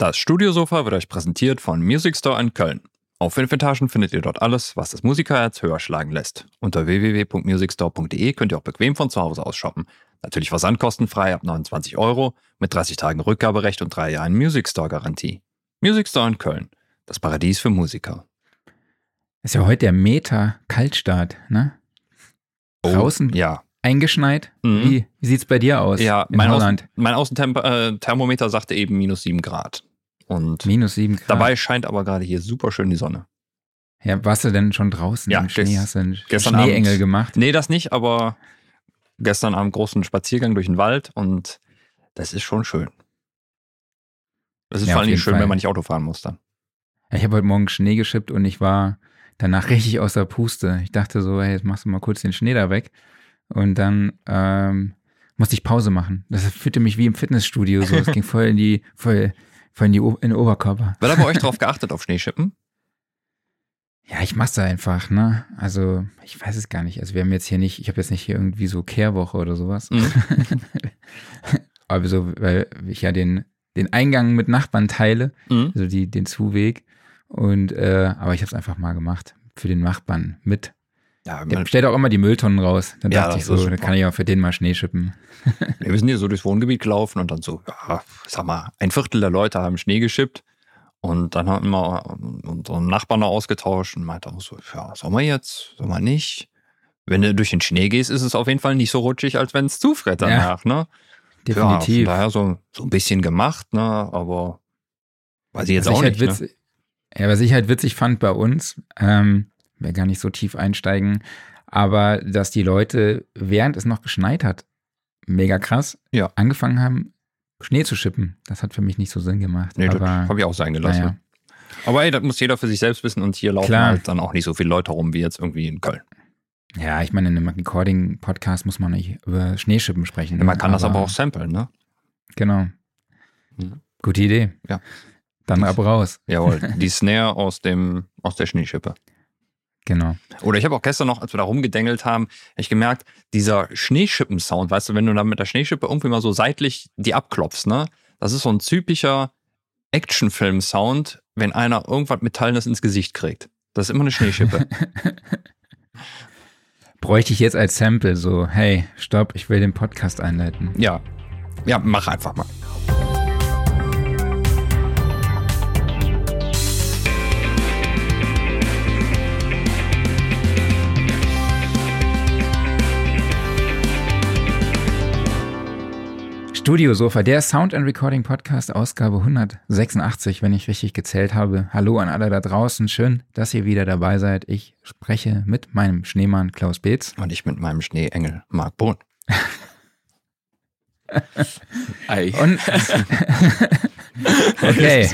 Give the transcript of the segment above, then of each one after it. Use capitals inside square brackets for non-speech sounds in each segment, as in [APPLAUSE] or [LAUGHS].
Das Studiosofa wird euch präsentiert von Music Store in Köln. Auf fünf Etagen findet ihr dort alles, was das Musikerherz höher schlagen lässt. Unter www.musicstore.de könnt ihr auch bequem von zu Hause aus shoppen. Natürlich versandkostenfrei ab 29 Euro, mit 30 Tagen Rückgaberecht und drei Jahren Music Store Garantie. Music Store in Köln, das Paradies für Musiker. Ist ja heute der Meter-Kaltstart, ne? Oh, Draußen Ja. eingeschneit. Mhm. Wie, wie sieht's bei dir aus Ja, in mein? Außen, mein Außenthermometer sagte eben minus 7 Grad. Und Minus sieben Grad. dabei scheint aber gerade hier super schön die Sonne. Ja, warst du denn schon draußen Ja, im Schnee? Hast du einen gestern Schneeengel Abend. gemacht? Nee, das nicht, aber gestern Abend großen Spaziergang durch den Wald und das ist schon schön. Das ist Ja, vor allem schön, Fall. wenn man nicht Auto fahren muss dann. Ich habe heute Morgen Schnee geschippt und ich war danach [LAUGHS] richtig außer Puste. Ich dachte so, hey, jetzt machst du mal kurz den Schnee da weg. Und dann ähm, musste ich Pause machen. Das fühlte mich wie im Fitnessstudio so. Es ging voll in die, voll, voll in, die, O- in den Oberkörper. Wird aber euch [LAUGHS] drauf geachtet auf Schneeschippen? Ja, ich mach's da einfach, ne? Also, ich weiß es gar nicht. Also, wir haben jetzt hier nicht, ich habe jetzt nicht hier irgendwie so Kehrwoche oder sowas. Mhm. [LAUGHS] Aber so, weil ich ja den, den Eingang mit Nachbarn teile, Mhm. also die, den Zuweg. Und, äh, aber ich habe es einfach mal gemacht. Für den Nachbarn mit. Ja, Der man, stellt auch immer die Mülltonnen raus. Dann Ja, dachte ich so, dann kann ich auch für den mal Schnee schippen. [LAUGHS] wir sind hier so durchs Wohngebiet gelaufen und dann so, ja, sag mal, ein Viertel der Leute haben Schnee geschippt. Und dann haben wir unseren Nachbarn noch ausgetauscht und meinte auch so, ja, soll man jetzt, soll man nicht? Wenn du durch den Schnee gehst, ist es auf jeden Fall nicht so rutschig, als wenn es zufriert danach, ne? Definitiv. Ja, von daher so, so ein bisschen gemacht, ne? Aber weiß ich jetzt was auch ich nicht. halt Ne? witzig, Ja, was ich halt witzig fand bei uns, ähm, will gar nicht so tief einsteigen, aber dass die Leute, während es noch geschneit hat, mega krass, Ja. angefangen haben, Schnee zu schippen. Das hat für mich nicht so Sinn gemacht. Nee, das aber habe ich auch sein gelassen. naja, Aber ey, das muss jeder für sich selbst wissen und hier laufen Klar. halt dann auch nicht so viele Leute rum wie jetzt irgendwie in Köln. ja, ich meine, in einem Recording-Podcast muss man nicht über Schneeschippen sprechen. Man kann das aber auch samplen, ne? Genau. Mhm. Gute Idee. Ja. Dann ab raus. Jawohl, [LAUGHS] die Snare aus dem aus der Schneeschippe. Genau. Oder ich habe auch gestern noch, als wir da rumgedengelt haben, hab ich gemerkt, dieser Schneeschippen-Sound, weißt du, wenn du dann mit der Schneeschippe irgendwie mal so seitlich die abklopfst, ne? Das ist so ein typischer Actionfilm-Sound, wenn einer irgendwas Metallenes ins Gesicht kriegt. Das ist immer eine Schneeschippe. [LAUGHS] Bräuchte ich jetzt als Sample so, hey, stopp, ich will den Podcast einleiten. ja. Ja, mach einfach mal. Studio Sofa, der Sound and Recording Podcast, Ausgabe 186, wenn ich richtig gezählt habe. Hallo an alle da draußen, schön, dass ihr wieder dabei seid. Ich spreche mit meinem Schneemann Klaus Beetz. Und ich mit meinem Schneeengel Marc Bohn. [LAUGHS] Und [LAUGHS] okay. [LAUGHS]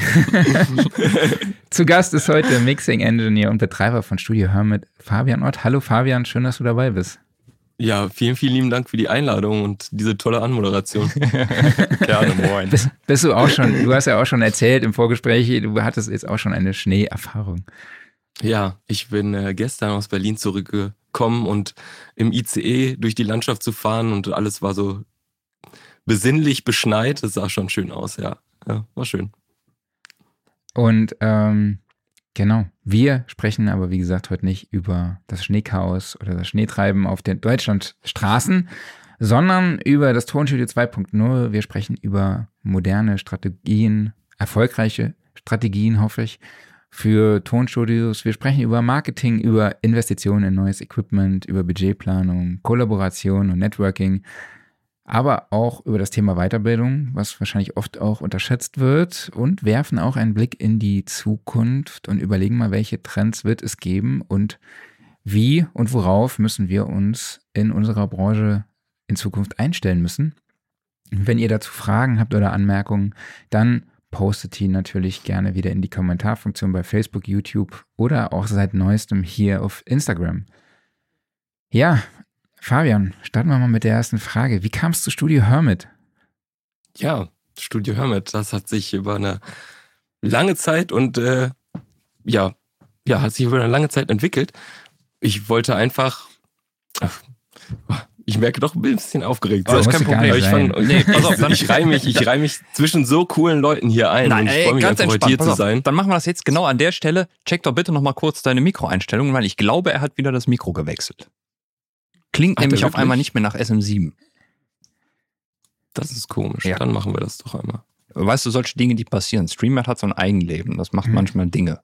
Zu Gast ist heute Mixing Engineer und Betreiber von Studio Hermit, Fabian Ott. Hallo Fabian, schön, dass du dabei bist. Ja, vielen, vielen lieben Dank für die Einladung und diese tolle Anmoderation. [LAUGHS] Gerne, moin. Bist, bist du auch schon, du hast ja auch schon erzählt im Vorgespräch, du hattest jetzt auch schon eine Schneeerfahrung. ja, ich bin äh, gestern aus Berlin zurückgekommen und im ICE durch die Landschaft zu fahren und alles war so besinnlich beschneit. Das sah schon schön aus, ja. Ja, war schön. Und ähm, genau, wir sprechen aber wie gesagt heute nicht über das Schneechaos oder das Schneetreiben auf den Deutschlandstraßen, sondern über das Tonstudio 2.0. Wir sprechen über moderne Strategien, erfolgreiche Strategien, hoffe ich, für Tonstudios. Wir sprechen über Marketing, über Investitionen in neues Equipment, über Budgetplanung, Kollaboration und Networking aber auch über das Thema Weiterbildung, was wahrscheinlich oft auch unterschätzt wird und werfen auch einen Blick in die Zukunft und überlegen mal, welche Trends wird es geben und wie und worauf müssen wir uns in unserer Branche in Zukunft einstellen müssen. Wenn ihr dazu Fragen habt oder Anmerkungen, dann postet die natürlich gerne wieder in die Kommentarfunktion bei Facebook, YouTube oder auch seit neuestem hier auf Instagram. Ja, Fabian, starten wir mal mit der ersten Frage. Wie kamst du zu Studio Hermit? Ja, Studio Hermit, das hat sich über eine lange Zeit und äh, ja, ja, hat sich über eine lange Zeit entwickelt. Ich wollte einfach, ach, Ich merke doch ein bisschen aufgeregt. Aber ist So, kein Problem. ich, fand, Nee, pass [LAUGHS] auf, dann- ich reihe mich, ich reih mich zwischen so coolen Leuten hier ein. und ich freue mich einfach, heute hier zu auf. sein. Dann machen wir das jetzt genau an der Stelle. Check doch bitte nochmal kurz deine Mikroeinstellungen, weil ich glaube, er hat wieder das Mikro gewechselt. Klingt er nämlich auf einmal nicht mehr nach SM7. Das ist komisch. Ja. Dann machen wir das doch einmal. Weißt du, solche Dinge, die passieren. Streamer hat so ein Eigenleben. Das macht Hm. manchmal Dinge.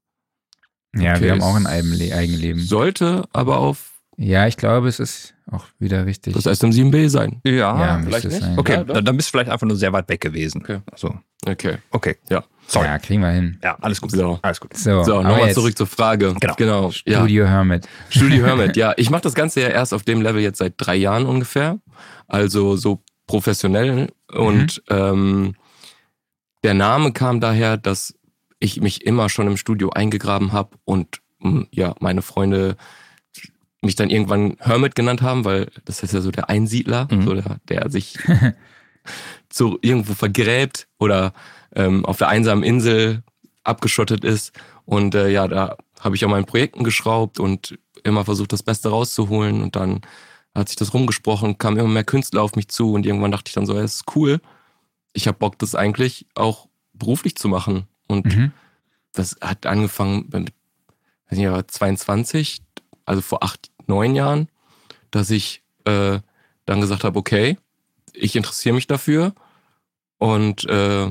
Ja, Okay, wir haben auch ein Eigenleben. Sollte aber auf Ja, ich glaube, es ist auch wieder richtig. das SM7B sein. Ja, ja, vielleicht nicht. sein. okay. Ja, dann, dann bist du vielleicht einfach nur sehr weit weg gewesen. Okay. So. Okay. Okay. Ja. Sorry. Ja, kriegen wir hin. Ja, alles gut. So. Alles gut. So, So, nochmal zurück zur Frage. Genau. genau. Ja. Studio Hermit. Studio Hermit, [LAUGHS] ja. Ich mache das Ganze ja erst auf dem Level jetzt seit drei Jahren ungefähr. Also so professionell. Und ähm, der Name kam daher, dass ich mich immer schon im Studio eingegraben habe und ja, meine Freunde mich dann irgendwann Hermit genannt haben, weil das ist ja so der Einsiedler, Mhm. so der, der sich [LAUGHS] so irgendwo vergräbt oder ähm, auf der einsamen Insel abgeschottet ist. Und äh, ja, da habe ich an meinen Projekten geschraubt und immer versucht, das Beste rauszuholen. Und dann hat sich das rumgesprochen, kamen immer mehr Künstler auf mich zu und irgendwann dachte ich dann so, es ist cool. Ich habe Bock, das eigentlich auch beruflich zu machen. Und Mhm. das hat angefangen mit weiß nicht, aber 22, also vor acht, neun Jahren, dass ich äh, dann gesagt habe, okay, ich interessiere mich dafür. Und äh,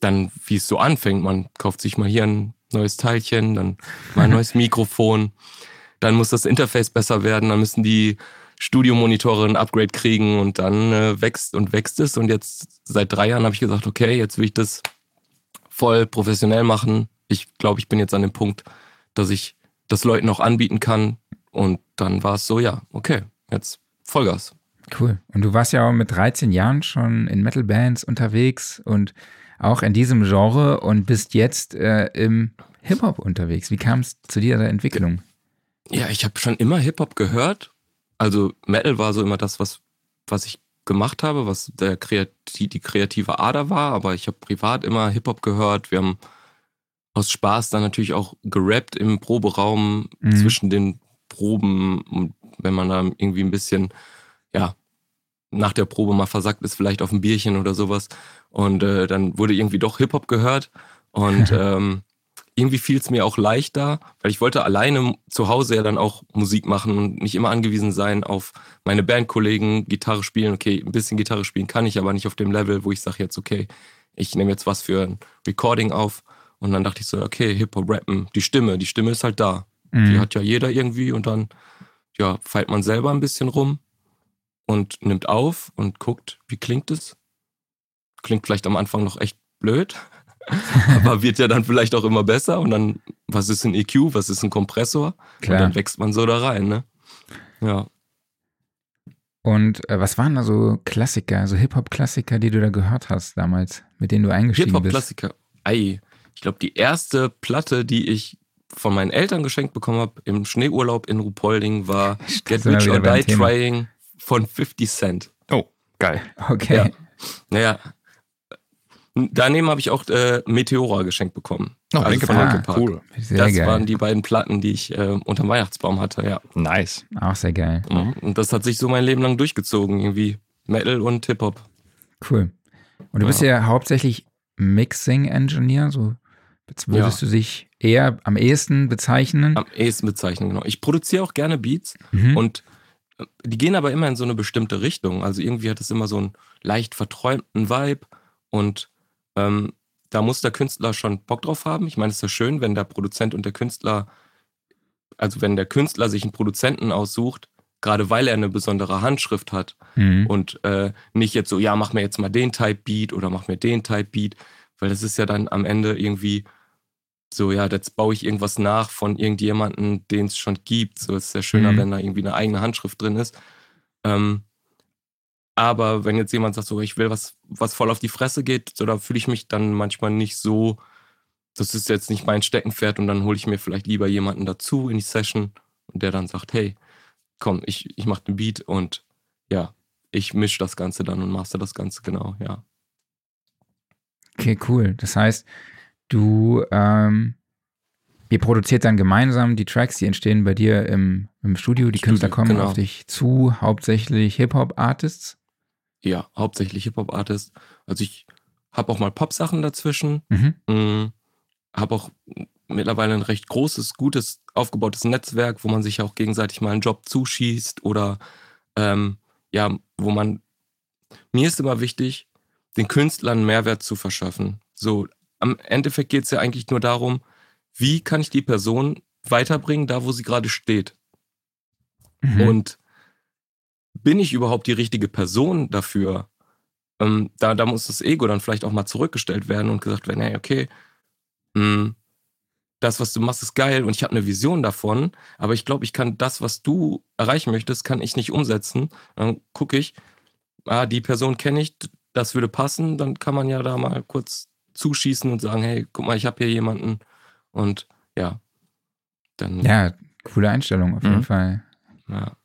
dann, wie es so anfängt, man kauft sich mal hier ein neues Teilchen, dann mal ein [LAUGHS] neues Mikrofon, dann muss das Interface besser werden, dann müssen die Studiomonitore ein Upgrade kriegen und dann äh, wächst und wächst es. Und jetzt seit drei Jahren habe ich gesagt, okay, jetzt will ich das voll professionell machen. Ich glaube, ich bin jetzt an dem Punkt, dass ich das Leuten auch anbieten kann. Und dann war es so, ja, okay, jetzt Vollgas. Cool. Und du warst ja auch mit 13 Jahren schon in Metal-Bands unterwegs und auch in diesem Genre und bist jetzt äh, im Hip-Hop unterwegs. Wie kam es zu dieser Entwicklung? Ja, ich habe schon immer Hip-Hop gehört. Also Metal war so immer das, was, was ich gemacht habe, was der Kreati die kreative Ader war. Aber ich habe privat immer Hip-Hop gehört. Wir haben aus Spaß dann natürlich auch gerappt im Proberaum Mhm. zwischen den Proben. Und wenn man da irgendwie ein bisschen, ja, nach der Probe mal versackt ist, vielleicht auf ein Bierchen oder sowas. Und äh, dann wurde irgendwie doch Hip-Hop gehört. Und [LAUGHS] ähm, irgendwie fiel es mir auch leichter, weil ich wollte alleine zu Hause ja dann auch Musik machen und nicht immer angewiesen sein auf meine Bandkollegen, Gitarre spielen. Okay, ein bisschen Gitarre spielen kann ich, aber nicht auf dem Level, wo ich sage jetzt, okay, ich nehme jetzt was für ein Recording auf. Und dann dachte ich so, okay, Hip-Hop rappen, die Stimme, die Stimme ist halt da. Die Mhm. hat ja jeder irgendwie und dann, ja, feilt man selber ein bisschen rum und nimmt auf und guckt, wie klingt es. Klingt vielleicht am Anfang noch echt blöd, [LAUGHS] aber wird ja dann vielleicht auch immer besser und dann, was ist ein EQ, was ist ein Kompressor? Und Klar. dann wächst man so da rein, ne? Ja. Und äh, was waren da so Klassiker, so Hip-Hop-Klassiker, die du da gehört hast damals, mit denen du eingestiegen bist? Hip-Hop-Klassiker. Ei, ich glaube, die erste Platte, die ich von meinen Eltern geschenkt bekommen habe im Schneeurlaub in Ruhpolding, war [LAUGHS] Get Rich or Die. Trying von 50 Cent. Oh, geil. Okay. Ja. Naja, daneben habe ich auch äh, Meteora geschenkt bekommen. Oh, Also von Park. Park. Cool. Sehr das geil. waren die beiden Platten, die ich äh, unterm Weihnachtsbaum hatte, ja. Nice. Auch sehr geil. Und das hat sich so mein Leben lang durchgezogen, irgendwie. Metal und Hip-Hop. Cool. Und du bist ja hauptsächlich Mixing-Engineer, so jetzt würdest du dich eher am ehesten bezeichnen. Am ehesten bezeichnen, genau. Ich produziere auch gerne Beats Mhm. und äh, die gehen aber immer in so eine bestimmte Richtung. Also irgendwie hat es immer so einen leicht verträumten Vibe und ähm, da muss der Künstler schon Bock drauf haben. Ich meine, es ist ja schön, wenn der Produzent und der Künstler, also wenn der Künstler sich einen Produzenten aussucht, gerade weil er eine besondere Handschrift hat Mhm. und äh, nicht jetzt so, ja, mach mir jetzt mal den Type Beat oder mach mir den Type Beat, weil das ist ja dann am Ende irgendwie so, ja, jetzt baue ich irgendwas nach von irgendjemandem, den es schon gibt. So ist es ja schöner, Mhm. wenn da irgendwie eine eigene Handschrift drin ist. Ähm, aber wenn jetzt jemand sagt, so, ich will was, was voll auf die Fresse geht, so, da fühle ich mich dann manchmal nicht so, das ist jetzt nicht mein Steckenpferd und dann hole ich mir vielleicht lieber jemanden dazu in die Session und der dann sagt, hey, komm, ich, ich mache den Beat und ja, ich mische das Ganze dann und master das Ganze genau, ja. Okay, cool. Das heißt, du ähm, Ihr produziert dann gemeinsam die Tracks, die entstehen bei dir im, im Studio. Die Studio, Künstler kommen genau. auf dich zu, hauptsächlich Hip-Hop-Artists. Ja, hauptsächlich Hip-Hop-Artist. Also ich habe auch mal Pop-Sachen dazwischen. Mhm. Mhm. Habe auch mittlerweile ein recht großes, gutes, aufgebautes Netzwerk, wo man sich auch gegenseitig mal einen Job zuschießt oder ähm, ja, wo man. Mir ist immer wichtig, den Künstlern Mehrwert zu verschaffen. So, am Endeffekt geht es ja eigentlich nur darum, wie kann ich die Person weiterbringen, da wo sie gerade steht. Mhm. Und bin ich überhaupt die richtige Person dafür? Ähm, da, da muss das Ego dann vielleicht auch mal zurückgestellt werden und gesagt werden, hey, okay, mh, das, was du machst, ist geil und ich habe eine Vision davon, aber ich glaube, ich kann das, was du erreichen möchtest, kann ich nicht umsetzen. Dann gucke ich, ah, die Person kenne ich, das würde passen, dann kann man ja da mal kurz zuschießen und sagen, hey, guck mal, ich habe hier jemanden und ja, dann ja, coole Einstellung auf jeden Mhm. Fall. ja.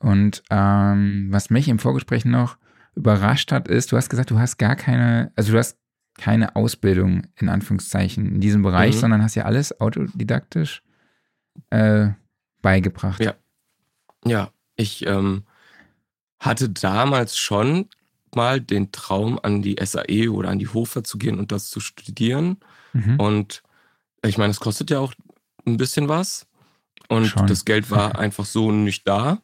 Und ähm, was mich im Vorgespräch noch überrascht hat, ist, du hast gesagt, du hast gar keine, also du hast keine Ausbildung in Anführungszeichen in diesem Bereich, Mhm. sondern hast ja alles autodidaktisch äh, beigebracht. Ja. Ja, ich ähm, hatte damals schon mal den Traum, an die SAE oder an die Hofer zu gehen und das zu studieren. Mhm. Und ich meine, es kostet ja auch ein bisschen was. Und Schon. das Geld war [LAUGHS] einfach so nicht da.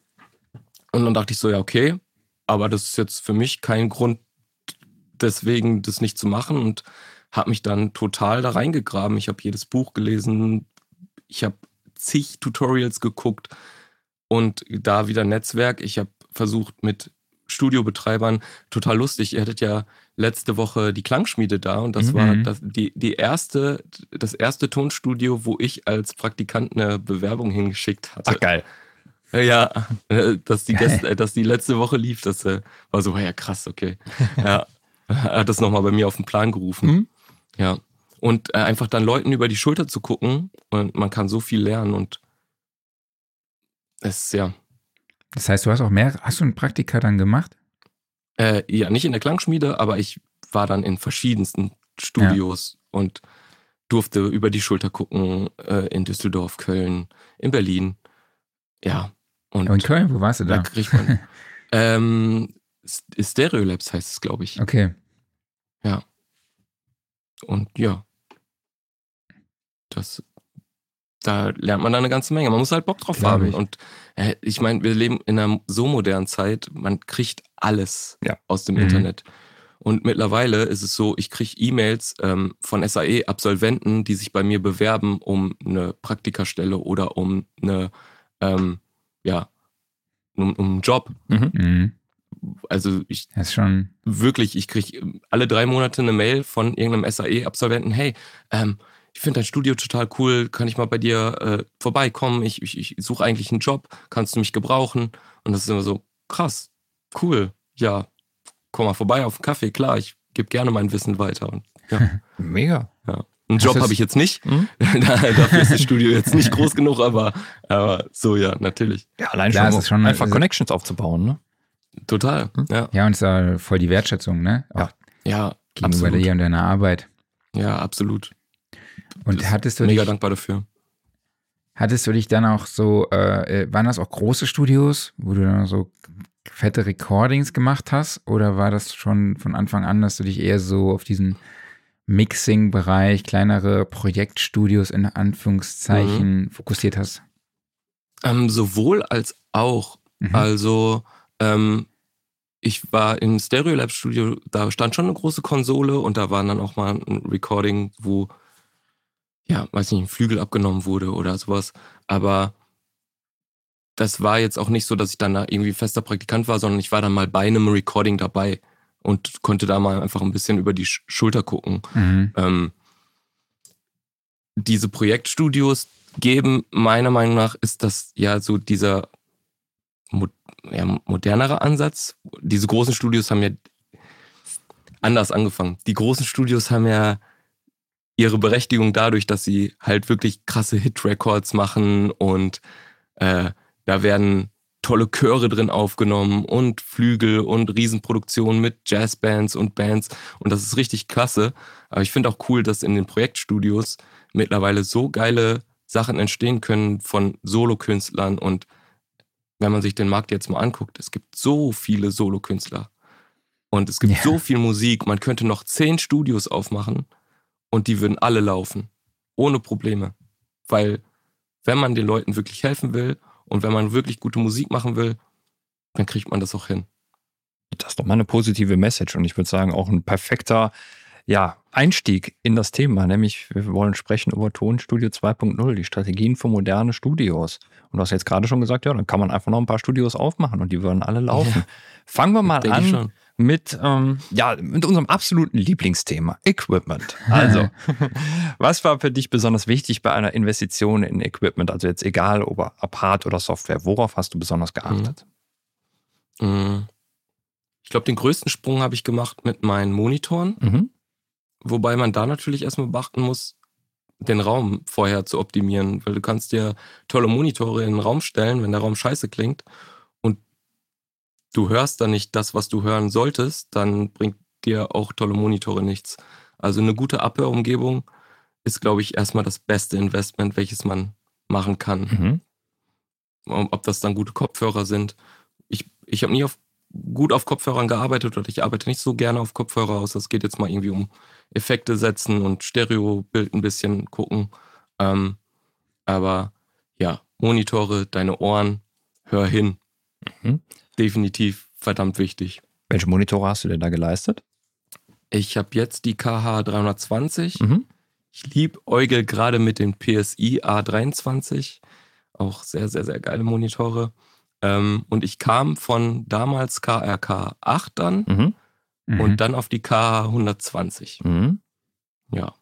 Und dann dachte ich so, ja, okay, aber das ist jetzt für mich kein Grund, deswegen das nicht zu machen. Und habe mich dann total da reingegraben. Ich habe jedes Buch gelesen, ich habe zig Tutorials geguckt und da wieder Netzwerk. Ich habe versucht mit Studiobetreibern, total lustig. Ihr hattet ja letzte Woche die Klangschmiede da und das Mhm. war das, die, die erste, das erste Tonstudio, wo ich als Praktikant eine Bewerbung hingeschickt hatte. Ach, geil. Ja, dass die, [LAUGHS] gest, dass die letzte Woche lief, das äh, war so, ja krass, okay. [LAUGHS] Ja, hat das nochmal bei mir auf den Plan gerufen. Mhm. Ja. Und äh, einfach dann Leuten über die Schulter zu gucken und man kann so viel lernen und es ist ja, Das heißt, du hast auch mehr, hast du ein Praktika dann gemacht? äh, ja, nicht in der Klangschmiede, aber ich war dann in verschiedensten Studios und durfte über die Schulter gucken, äh, in Düsseldorf, Köln, in Berlin. Ja. Und in Köln, wo warst du da da? kriegt man. [LAUGHS] ähm, S- Stereolabs heißt es, glaube ich. Okay. Und ja. Das, da lernt man dann eine ganze Menge. Man muss halt Bock drauf haben. ich. Und äh, ich meine, wir leben in einer so modernen Zeit, man kriegt alles Ja. aus dem Mhm. Internet. Und mittlerweile ist es so, ich kriege E-Mails ähm, von SAE-Absolventen, die sich bei mir bewerben um eine Praktikastelle oder um eine, ähm, ja, um, um einen Job. Mhm. Mhm. Also ich Das ist schon, wirklich, ich kriege alle drei Monate eine Mail von irgendeinem SAE-Absolventen, hey, ähm, ich finde dein Studio total cool, kann ich mal bei dir äh, vorbeikommen? Ich, ich, ich suche eigentlich einen Job, kannst du mich gebrauchen? Und das ist immer so, krass, cool, ja, komm mal vorbei auf einen Kaffee, klar, ich gebe gerne mein Wissen weiter. Und, ja, [LAUGHS] Mega. ja. Einen Hast Job habe ich jetzt nicht. [LAUGHS] Da- dafür ist das Studio jetzt nicht groß genug, aber, aber so, ja, natürlich. Ja, allein schon, es ist schon- einfach es- Connections aufzubauen, ne? Total, ja, ja, und es ist ja voll die Wertschätzung, ne? Auch ja, gegenüber absolut. dir und deiner Arbeit. Ja, absolut. Und Das- hattest du Mega dich, dankbar dafür. hattest du dich dann auch so, äh, äh, waren das auch große Studios, wo du dann so fette Recordings gemacht hast? Oder war das schon von Anfang an, dass du dich eher so auf diesen Mixing-Bereich, kleinere Projektstudios in Anführungszeichen Mhm. fokussiert hast? Ähm, sowohl als auch. Mhm. Also, ähm, ich war im Stereolab Studio, da stand schon eine große Konsole und da war dann auch mal ein Recording, wo, ja, weiß nicht, ein Flügel abgenommen wurde oder sowas. Aber das war jetzt auch nicht so, dass ich dann da irgendwie fester Praktikant war, sondern ich war dann mal bei einem Recording dabei und konnte da mal einfach ein bisschen über die Sch Schulter gucken. Mhm. Ähm, diese Projektstudios geben, meiner Meinung nach, ist das ja so dieser mo ja, modernere Ansatz. Diese großen Studios haben ja anders angefangen. Die großen Studios haben ja ihre Berechtigung dadurch, dass sie halt wirklich krasse Hit-Records machen und äh, da werden tolle Chöre drin aufgenommen und Flügel und Riesenproduktionen mit Jazzbands und Bands und das ist richtig klasse. Aber ich finde auch cool, dass in den Projektstudios mittlerweile so geile Sachen entstehen können von Solokünstlern und wenn man sich den Markt jetzt mal anguckt, es gibt so viele Solokünstler und es gibt Ja. so viel Musik, man könnte noch zehn Studios aufmachen und die würden alle laufen, ohne Probleme, weil wenn man den Leuten wirklich helfen will und wenn man wirklich gute Musik machen will, dann kriegt man das auch hin. Das ist doch mal eine positive Message und ich würde sagen auch ein perfekter ja, Einstieg in das Thema, nämlich wir wollen sprechen über Tonstudio 2.0, die Strategien für moderne Studios. Und du hast jetzt gerade schon gesagt, ja, dann kann man einfach noch ein paar Studios aufmachen und die würden alle laufen. Fangen wir mal an schon. Mit, ähm, ja, mit unserem absoluten Lieblingsthema, Equipment. Also, [LAUGHS] was war für dich besonders wichtig bei einer Investition in Equipment? Also jetzt egal, ob ob Hard- oder Software, worauf hast du besonders geachtet? Mm. Ich glaube, den größten Sprung habe ich gemacht mit meinen Monitoren, Mhm. wobei man da natürlich erstmal beachten muss, den Raum vorher zu optimieren, weil du kannst dir tolle Monitore in den Raum stellen, wenn der Raum scheiße klingt du hörst dann nicht das, was du hören solltest, dann bringt dir auch tolle Monitore nichts. Also eine gute Abhörumgebung ist, glaube ich, erstmal das beste Investment, welches man machen kann. Mhm. ob das dann gute Kopfhörer sind. Ich, ich habe nie auf, gut auf Kopfhörern gearbeitet oder ich arbeite nicht so gerne auf Kopfhörer aus. Das geht jetzt mal irgendwie um Effekte setzen und Stereobild ein bisschen gucken. Ähm, aber ja, Monitore, deine Ohren, hör hin. Mhm. Definitiv verdammt wichtig. Welche Monitore hast du denn da geleistet? Ich habe jetzt die KH 320. Mhm. Ich liebe Eugel gerade mit dem PSI A23. Auch sehr, sehr, sehr geile Monitore. Ähm, und ich kam von damals KRK 8 dann Mhm. Mhm. und dann auf die KH 120. Mhm. Ja.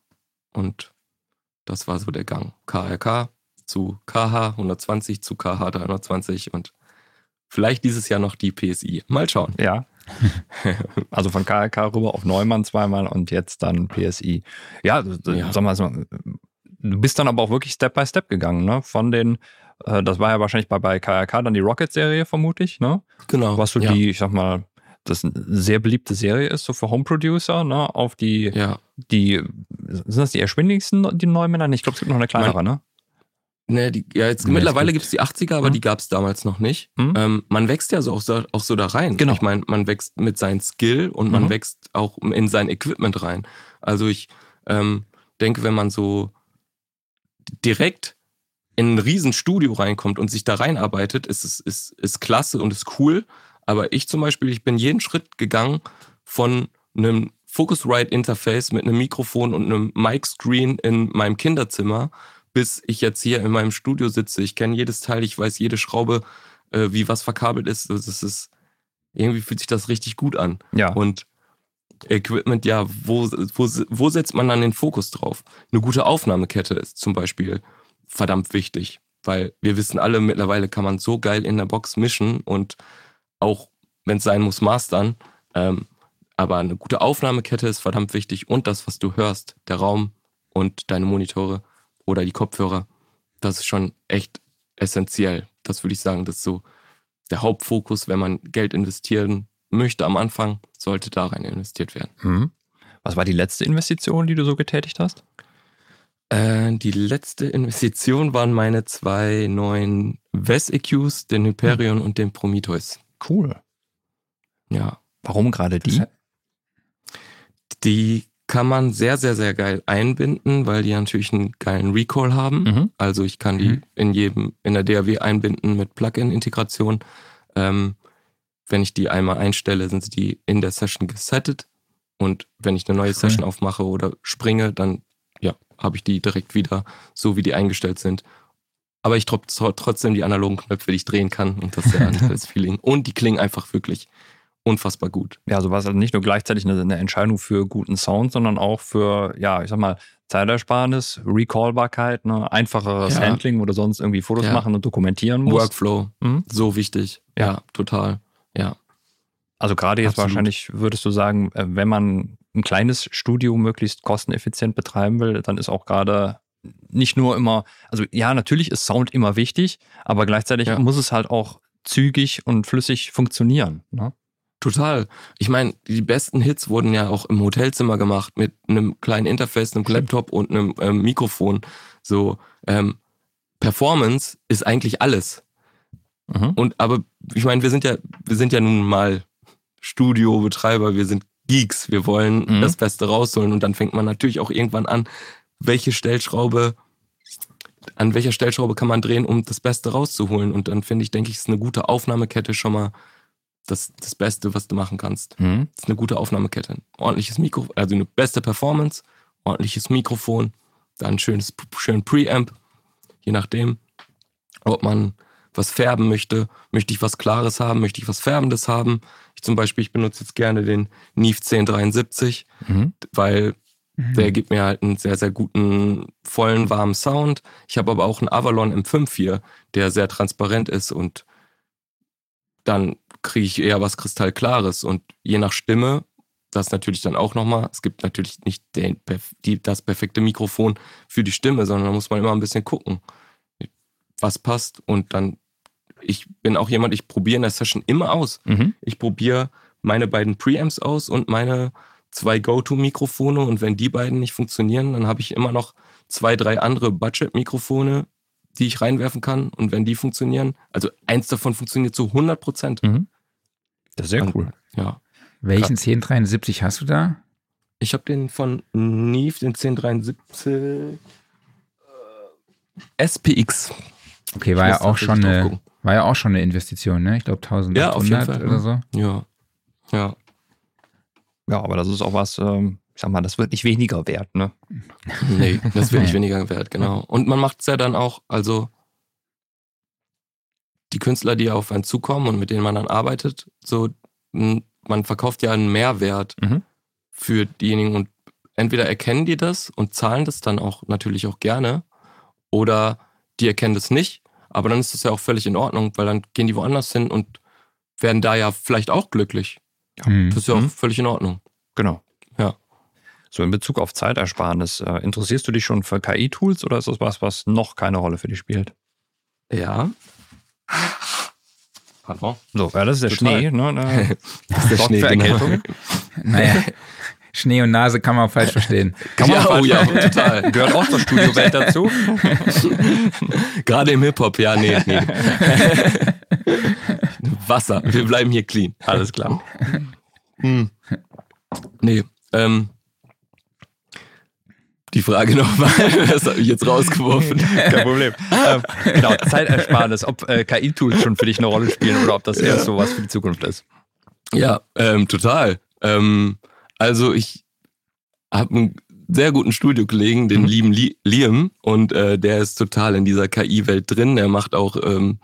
Und das war so der Gang. KRK zu KH 120 zu KH 320 und vielleicht dieses Jahr noch die PSI. Mal schauen. Ja. [LAUGHS] Also von KRK rüber auf Neumann zweimal und jetzt dann PSI. Ja, Ja. sag mal du bist dann aber auch wirklich Step by Step gegangen, ne? Von den, äh, das war ja wahrscheinlich bei, bei KRK dann die Rocket-Serie vermutlich, ne? Genau. Was so ja. die, ich sag mal, das eine sehr beliebte Serie ist, so für Home Producer, ne? Auf die, Ja. die, sind das die erschwindigsten, die Neumänner? Ich glaube, es gibt noch eine kleinere, ne? Ne, die, ja, jetzt Nee, mittlerweile gibt es die 80er, aber Mhm. die gab es damals noch nicht. Mhm. Ähm, man wächst ja so auch, so auch so da rein. Genau. Ich meine, man wächst mit seinem Skill und man Mhm. wächst auch in sein Equipment rein. Also ich ähm, denke, wenn man so direkt in ein Riesenstudio reinkommt und sich da reinarbeitet, ist es ist, ist klasse und ist cool. Aber ich zum Beispiel, ich bin jeden Schritt gegangen von einem Focusrite-Interface mit einem Mikrofon und einem Mic-Screen in meinem Kinderzimmer, bis ich jetzt hier in meinem Studio sitze. Ich kenne jedes Teil, ich weiß jede Schraube, äh, wie was verkabelt ist. Das ist irgendwie fühlt sich das richtig gut an. Ja. Und Equipment, ja, wo, wo, wo setzt man dann den Fokus drauf? Eine gute Aufnahmekette ist zum Beispiel verdammt wichtig, weil wir wissen alle, mittlerweile kann man so geil in der Box mischen und auch, wenn es sein muss, mastern. Ähm, aber eine gute Aufnahmekette ist verdammt wichtig und das, was du hörst, der Raum und deine Monitore oder die Kopfhörer, das ist schon echt essentiell. Das würde ich sagen, das ist so der Hauptfokus, wenn man Geld investieren möchte am Anfang, sollte da rein investiert werden. Mhm. Was war die letzte Investition, die du so getätigt hast? Äh, die letzte Investition waren meine zwei neuen VES EQs, den Hyperion und den Prometheus. Cool. Ja, Warum gerade die? Die kann man sehr, sehr, sehr geil einbinden, weil die natürlich einen geilen Recall haben. Mhm. Also ich kann die Mhm. in jedem, in der DAW einbinden mit Plugin-Integration. Ähm, wenn ich die einmal einstelle, sind sie die in der Session gesettet. Und wenn ich eine neue Cool. Session aufmache oder springe, dann ja, habe ich die direkt wieder so, wie die eingestellt sind. Aber ich trotz, trotzdem die analogen Knöpfe, die ich drehen kann und das ist sehr [LAUGHS] anderes Feeling. Und die klingen einfach wirklich unfassbar gut. Ja, so war es also nicht nur gleichzeitig eine, eine Entscheidung für guten Sound, sondern auch für, ja, ich sag mal, Zeitersparnis, Recallbarkeit, ne, einfacheres Ja. Handling, wo du sonst irgendwie Fotos Ja. machen und dokumentieren musst. Workflow, Mhm. so wichtig. Ja. Ja, total. Ja. Also gerade jetzt Absolut. wahrscheinlich würdest du sagen, äh, wenn man ein kleines Studio möglichst kosteneffizient betreiben will, dann ist auch gerade nicht nur immer, also ja, natürlich ist Sound immer wichtig, aber gleichzeitig Ja. muss es halt auch zügig und flüssig funktionieren. Ne? Total. Ich meine, die besten Hits wurden ja auch im Hotelzimmer gemacht mit einem kleinen Interface, einem Laptop und einem ähm, Mikrofon. So ähm, Performance ist eigentlich alles. Mhm. Und aber ich meine, wir sind ja, wir sind ja nun mal Studiobetreiber, wir sind Geeks, wir wollen Mhm. das Beste rausholen und dann fängt man natürlich auch irgendwann an, welche Stellschraube, an welcher Stellschraube kann man drehen, um das Beste rauszuholen. Und dann finde ich, denke ich, ist eine gute Aufnahmekette schon mal das, das Beste, was du machen kannst. Mhm. Das ist eine gute Aufnahmekette. Ordentliches Mikro, also eine beste Performance, ordentliches Mikrofon, dann ein schönes, schön Preamp, je nachdem, ob man was färben möchte. Möchte ich was Klares haben? Möchte ich was Färbendes haben? Ich zum Beispiel, ich benutze jetzt gerne den Neve 1073, Mhm. weil Mhm. der gibt mir halt einen sehr, sehr guten, vollen, warmen Sound. Ich habe aber auch einen Avalon M5 hier, der sehr transparent ist und dann kriege ich eher was Kristallklares. Und je nach Stimme, das natürlich dann auch nochmal, es gibt natürlich nicht den, die, das perfekte Mikrofon für die Stimme, sondern da muss man immer ein bisschen gucken, was passt. Und dann, ich bin auch jemand, ich probiere in der Session immer aus. Mhm. Ich probiere meine beiden Preamps aus und meine zwei Go-To-Mikrofone und wenn die beiden nicht funktionieren, dann habe ich immer noch zwei, drei andere Budget-Mikrofone, die ich reinwerfen kann und wenn die funktionieren, also eins davon funktioniert zu 100 Prozent. Mhm. Das ist sehr Und- cool. Ja. Welchen 1073 hast du da? Ich habe den von Neve, den 1073 äh, SPX. Okay, war ja auch schon eine, war ja auch schon eine Investition, ne? Ich glaube 1800 Ja, auf jeden Fall. oder so. Ja. Ja. Ja, aber das ist auch was, ähm, ich sag mal, das wird nicht weniger wert, ne? [LAUGHS] Nee, das wird nicht weniger wert, genau. Und man macht es ja dann auch, also die Künstler, die auf einen zukommen und mit denen man dann arbeitet, so, man verkauft ja einen Mehrwert Mhm. für diejenigen und entweder erkennen die das und zahlen das dann auch natürlich auch gerne oder die erkennen das nicht, aber dann ist das ja auch völlig in Ordnung, weil dann gehen die woanders hin und werden da ja vielleicht auch glücklich. Mhm. Das ist ja auch Mhm. völlig in Ordnung. Genau. So in Bezug auf Zeitersparnis, äh, interessierst du dich schon für KI-Tools oder ist das was, was noch keine Rolle für dich spielt? Ja. Pardon. So, ja, das ist der Total. Schnee, ne? Da [LAUGHS] Das ist der Schnee, für genau. Erkältungen. [LAUGHS] Naja, Schnee und Nase kann man auch falsch verstehen. Kann man ja, falsch oh ja, total. Gehört auch zur Studiowelt dazu. [LAUGHS] Gerade im Hip-Hop, ja, nee, nee. Wasser, wir bleiben hier clean. Alles klar. Hm. Nee, ähm, die Frage nochmal, [LAUGHS] das habe ich jetzt rausgeworfen. [LAUGHS] Kein Problem. ähm, genau, Zeitersparnis, ob äh, KI-Tools schon für dich eine Rolle spielen oder ob das eher so was für die Zukunft ist. Ja, ähm, total. Ähm, also ich habe einen sehr guten Studiokollegen, den Mhm. lieben Li Liam, und äh, der ist total in dieser KI-Welt drin. Er macht auch ähm,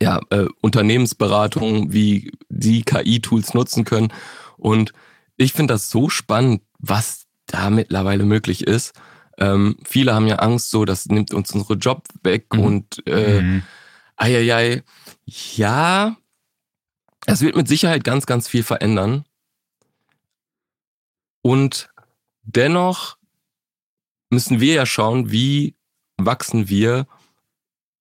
ja, äh, Unternehmensberatung, wie die KI-Tools nutzen können. Und ich finde das so spannend, was da mittlerweile möglich ist. Ähm, viele haben ja Angst, so, das nimmt uns unsere Job weg Mhm. und äh, Mhm. Eieiei. Ja, es wird mit Sicherheit ganz, ganz viel verändern. Und dennoch müssen wir ja schauen, wie wachsen wir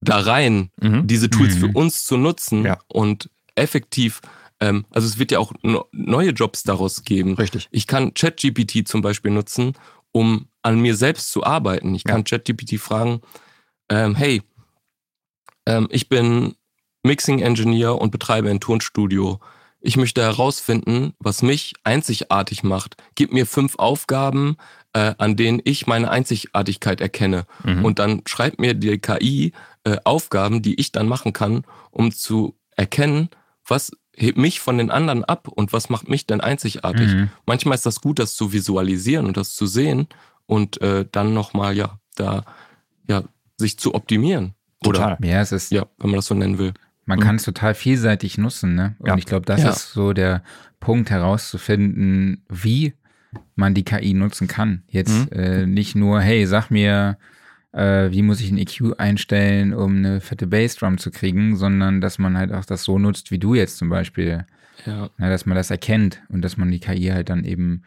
da rein, Mhm. diese Tools Mhm. für uns zu nutzen Ja. und effektiv. Ähm, also es wird ja auch neue Jobs daraus geben. Richtig. Ich kann ChatGPT zum Beispiel nutzen, um an mir selbst zu arbeiten. Ich Ja. kann ChatGPT fragen, ähm, hey, ähm, ich bin Mixing Engineer und betreibe ein Tonstudio. Ich möchte herausfinden, was mich einzigartig macht. Gib mir fünf Aufgaben, äh, an denen ich meine Einzigartigkeit erkenne. Mhm. Und dann schreibt mir die KI äh, Aufgaben, die ich dann machen kann, um zu erkennen, was hebt mich von den anderen ab und was macht mich denn einzigartig. Mhm. Manchmal ist das gut, das zu visualisieren und das zu sehen und äh, dann nochmal, ja, da, ja, sich zu optimieren. Oder, Total. Ja, es ist, ja, wenn man das so nennen will. man Mhm. kann es total vielseitig nutzen, ne? Und Ja. ich glaube, das Ja. ist so der Punkt herauszufinden, wie man die KI nutzen kann. Jetzt Mhm. äh, nicht nur, hey, sag mir, äh, wie muss ich ein EQ einstellen, um eine fette Bassdrum zu kriegen, sondern dass man halt auch das so nutzt, wie du jetzt zum Beispiel. Ja, Na, dass man das erkennt und dass man die KI halt dann eben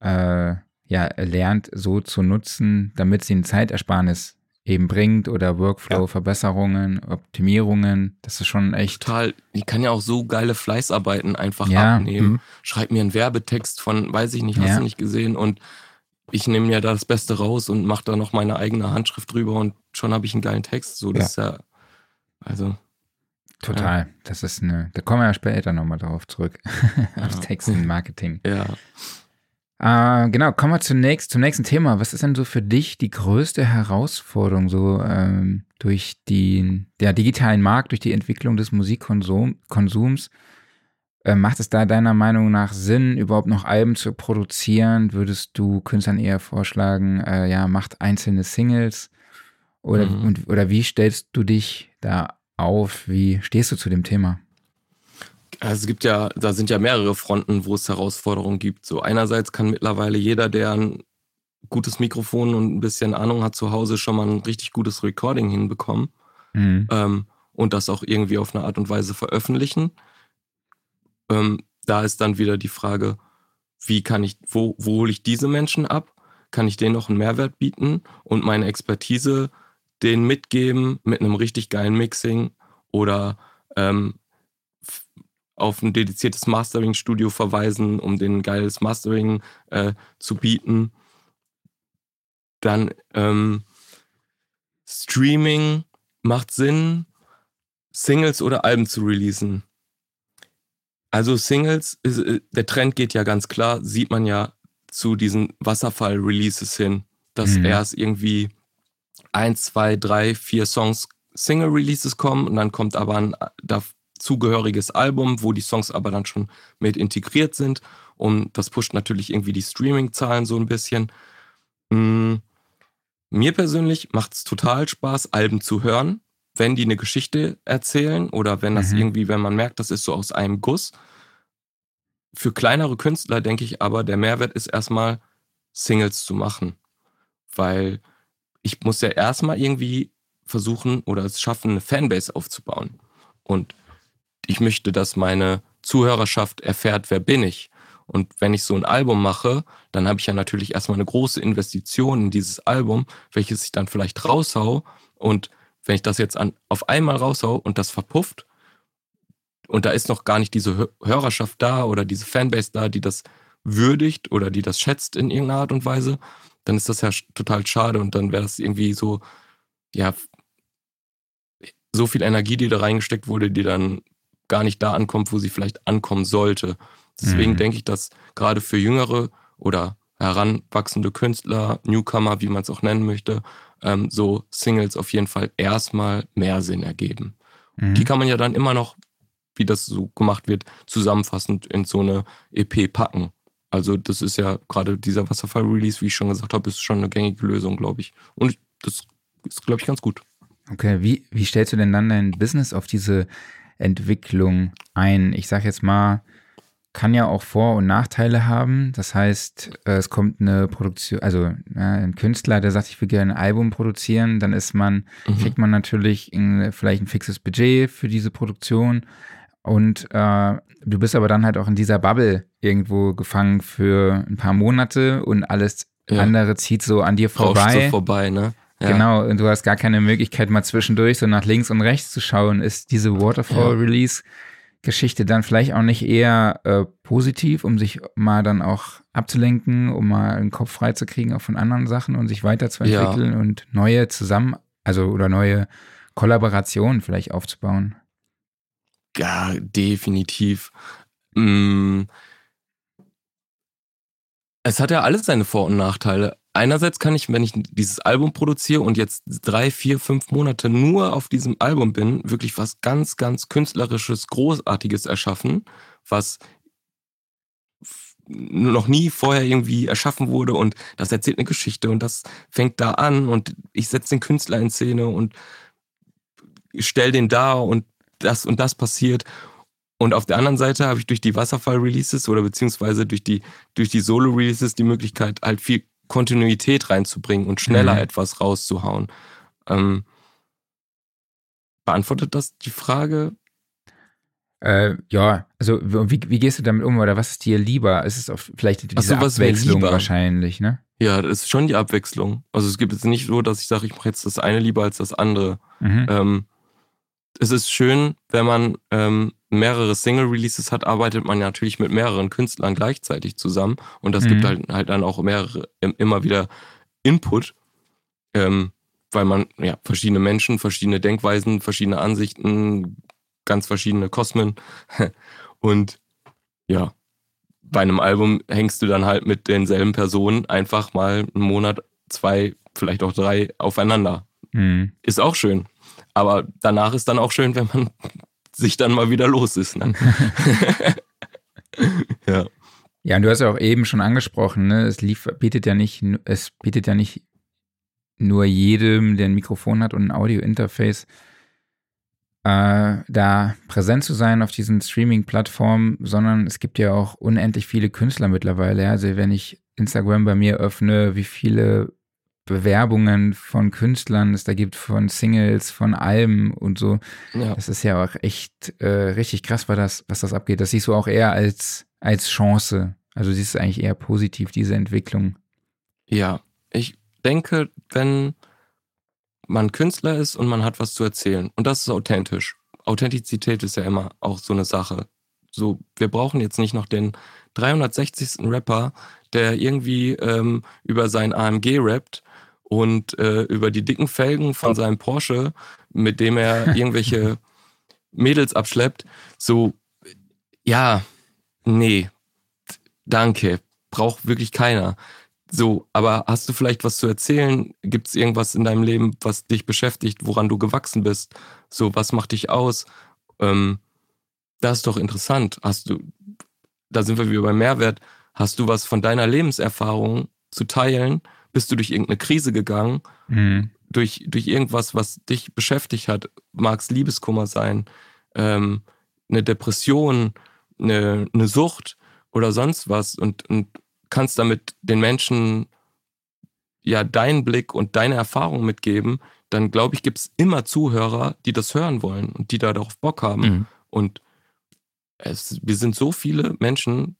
äh, ja, lernt, so zu nutzen, damit sie ein Zeitersparnis eben bringt oder Workflow-Verbesserungen, Optimierungen. Das ist schon echt. Total. Die kann ja auch so geile Fleißarbeiten einfach Ja, abnehmen. mhm. Schreib mir einen Werbetext von, weiß ich nicht, hast Ja. du nicht gesehen und ich nehme mir da das Beste raus und mache da noch meine eigene Handschrift drüber und schon habe ich einen geilen Text. So, das ist ja, also, Total. Das ist eine, da kommen wir ja später nochmal darauf zurück. [LAUGHS] Aufs Ja. Texten, Marketing. ja. Äh, genau, kommen wir zunächst zum nächsten Thema. Was ist denn so für dich die größte Herausforderung so ähm, durch den der digitalen Markt, durch die Entwicklung des Musikkonsums? Äh, macht es da deiner Meinung nach Sinn, überhaupt noch Alben zu produzieren? Würdest du Künstlern eher vorschlagen, äh, ja, macht einzelne Singles? Oder, Mhm. und, oder wie stellst du dich da auf? Wie stehst du zu dem Thema? Also es gibt ja, da sind ja mehrere Fronten, wo es Herausforderungen gibt. So einerseits kann mittlerweile jeder, der ein gutes Mikrofon und ein bisschen Ahnung hat zu Hause, schon mal ein richtig gutes Recording hinbekommen Mhm. ähm, und das auch irgendwie auf eine Art und Weise veröffentlichen. Ähm, da ist dann wieder die Frage, wie kann ich, wo, wo hole ich diese Menschen ab? Kann ich denen noch einen Mehrwert bieten und meine Expertise denen mitgeben mit einem richtig geilen Mixing oder ähm, auf ein dediziertes Mastering-Studio verweisen, um denen geiles Mastering äh, zu bieten. Dann ähm, Streaming macht Sinn, Singles oder Alben zu releasen. Also Singles, äh, der Trend geht ja ganz klar, sieht man ja zu diesen Wasserfall-Releases hin, dass Mhm. erst irgendwie eins, zwei, drei, vier Songs Single-Releases kommen und dann kommt aber ein äh, dazugehöriges Album, wo die Songs aber dann schon mit integriert sind und das pusht natürlich irgendwie die Streaming-Zahlen so ein bisschen. Mm, Mir persönlich macht es total Spaß, Alben zu hören, wenn die eine Geschichte erzählen oder wenn das Mhm. irgendwie, wenn man merkt, das ist so aus einem Guss. Für kleinere Künstler denke ich aber, der Mehrwert ist erstmal Singles zu machen, weil ich muss ja erstmal irgendwie versuchen oder es schaffen, eine Fanbase aufzubauen. Und ich möchte, dass meine Zuhörerschaft erfährt, wer bin ich. Und wenn ich so ein Album mache, dann habe ich ja natürlich erstmal eine große Investition in dieses Album, welches ich dann vielleicht raushau. Und wenn ich das jetzt an, auf einmal raushau und das verpufft, und da ist noch gar nicht diese Hö- Hörerschaft da oder diese Fanbase da, die das würdigt oder die das schätzt in irgendeiner Art und Weise, dann ist das ja total schade und dann wäre das irgendwie so, ja, so viel Energie, die da reingesteckt wurde, die dann gar nicht da ankommt, wo sie vielleicht ankommen sollte. Deswegen Mhm. denke ich, dass gerade für jüngere oder heranwachsende Künstler, Newcomer, wie man es auch nennen möchte, ähm, so Singles auf jeden Fall erstmal mehr Sinn ergeben. Mhm. Die kann man ja dann immer noch, wie das so gemacht wird, zusammenfassend in so eine EP packen. Also das ist ja gerade dieser Wasserfall-Release, wie ich schon gesagt habe, ist schon eine gängige Lösung, glaube ich. Und das ist, glaube ich, ganz gut. Okay, wie, wie stellst du denn dann dein Business auf diese Entwicklung ein? Ich sag jetzt mal, kann ja auch Vor- und Nachteile haben. Das heißt, äh, es kommt eine Produktion, also ja, ein Künstler, der sagt, ich will gerne ein Album produzieren, dann ist man, Mhm. kriegt man natürlich ein, vielleicht ein fixes Budget für diese Produktion. Und äh, du bist aber dann halt auch in dieser Bubble irgendwo gefangen für ein paar Monate und alles Ja. andere zieht so an dir vorbei. vorbei, ne? Ja. Genau, und du hast gar keine Möglichkeit, mal zwischendurch so nach links und rechts zu schauen. Ist diese Waterfall-Release-Geschichte dann vielleicht auch nicht eher äh, positiv, um sich mal dann auch abzulenken, um mal den Kopf freizukriegen auch von anderen Sachen und sich weiterzuentwickeln und neue zusammen, also oder neue Kollaborationen vielleicht aufzubauen? Ja, definitiv. Mm. Es hat ja alles seine Vor- und Nachteile. Einerseits kann ich, wenn ich dieses Album produziere und jetzt drei, vier, fünf Monate nur auf diesem Album bin, wirklich was ganz, ganz künstlerisches, großartiges erschaffen, was noch nie vorher irgendwie erschaffen wurde und das erzählt eine Geschichte und das fängt da an und ich setze den Künstler in Szene und stell den da und das und das passiert. Und auf der anderen Seite habe ich durch die Wasserfall-Releases oder beziehungsweise durch die, durch die Solo-Releases die Möglichkeit, halt viel Kontinuität reinzubringen und schneller Mhm. etwas rauszuhauen. Ähm, beantwortet das die Frage? Äh, ja, also wie, wie gehst du damit um oder was ist dir lieber? Ist es auch vielleicht diese so, ist Abwechslung wahrscheinlich, ne? Ja, das ist schon die Abwechslung. Also es gibt jetzt nicht so, dass ich sage, ich mache jetzt das eine lieber als das andere. Mhm. Ähm, es ist schön, wenn man ähm, mehrere Single-Releases hat, arbeitet man natürlich mit mehreren Künstlern gleichzeitig zusammen und das Mhm. gibt halt, halt dann auch mehrere, im- immer wieder Input, ähm, weil man ja verschiedene Menschen, verschiedene Denkweisen, verschiedene Ansichten, ganz verschiedene Kosmen [LAUGHS] und ja, bei einem Album hängst du dann halt mit denselben Personen einfach mal einen Monat, zwei, vielleicht auch drei aufeinander Mhm. ist auch schön. Aber danach ist dann auch schön, wenn man sich dann mal wieder los ist. Ne? [LAUGHS] ja. Ja, und du hast ja auch eben schon angesprochen, ne? Es lief, bietet ja nicht, es bietet ja nicht nur jedem, der ein Mikrofon hat und ein Audio-Interface, äh, da präsent zu sein auf diesen Streaming-Plattformen, sondern es gibt ja auch unendlich viele Künstler mittlerweile. ja. Also wenn ich Instagram bei mir öffne, wie viele Bewerbungen von Künstlern es da gibt, von Singles, von Alben und so. ja. Das ist ja auch echt äh, richtig krass, was das, was das abgeht. Das siehst du auch eher als, als Chance. Also du siehst es eigentlich eher positiv, diese Entwicklung. Ja. Ich denke, wenn man Künstler ist und man hat was zu erzählen, und das ist authentisch. Authentizität ist ja immer auch so eine Sache. So, wir brauchen jetzt nicht noch den 360. Rapper, der irgendwie ähm, über sein AMG rappt und äh, über die dicken Felgen von seinem Porsche, mit dem er [LAUGHS] irgendwelche Mädels abschleppt. So, ja, nee, danke, braucht wirklich keiner. So, aber hast du vielleicht was zu erzählen? Gibt es irgendwas in deinem Leben, was dich beschäftigt, woran du gewachsen bist? So, was macht dich aus? Ähm, das ist doch interessant. Hast du, da sind wir wieder beim Mehrwert. Hast du was von deiner Lebenserfahrung zu teilen? Bist du durch irgendeine Krise gegangen? Mhm. durch, durch irgendwas, was dich beschäftigt hat, mag es Liebeskummer sein, ähm, eine Depression, eine, eine Sucht oder sonst was und, und kannst damit den Menschen ja deinen Blick und deine Erfahrung mitgeben, dann glaube ich, gibt es immer Zuhörer, die das hören wollen und die da darauf Bock haben. Mhm. Und es, wir sind so viele Menschen,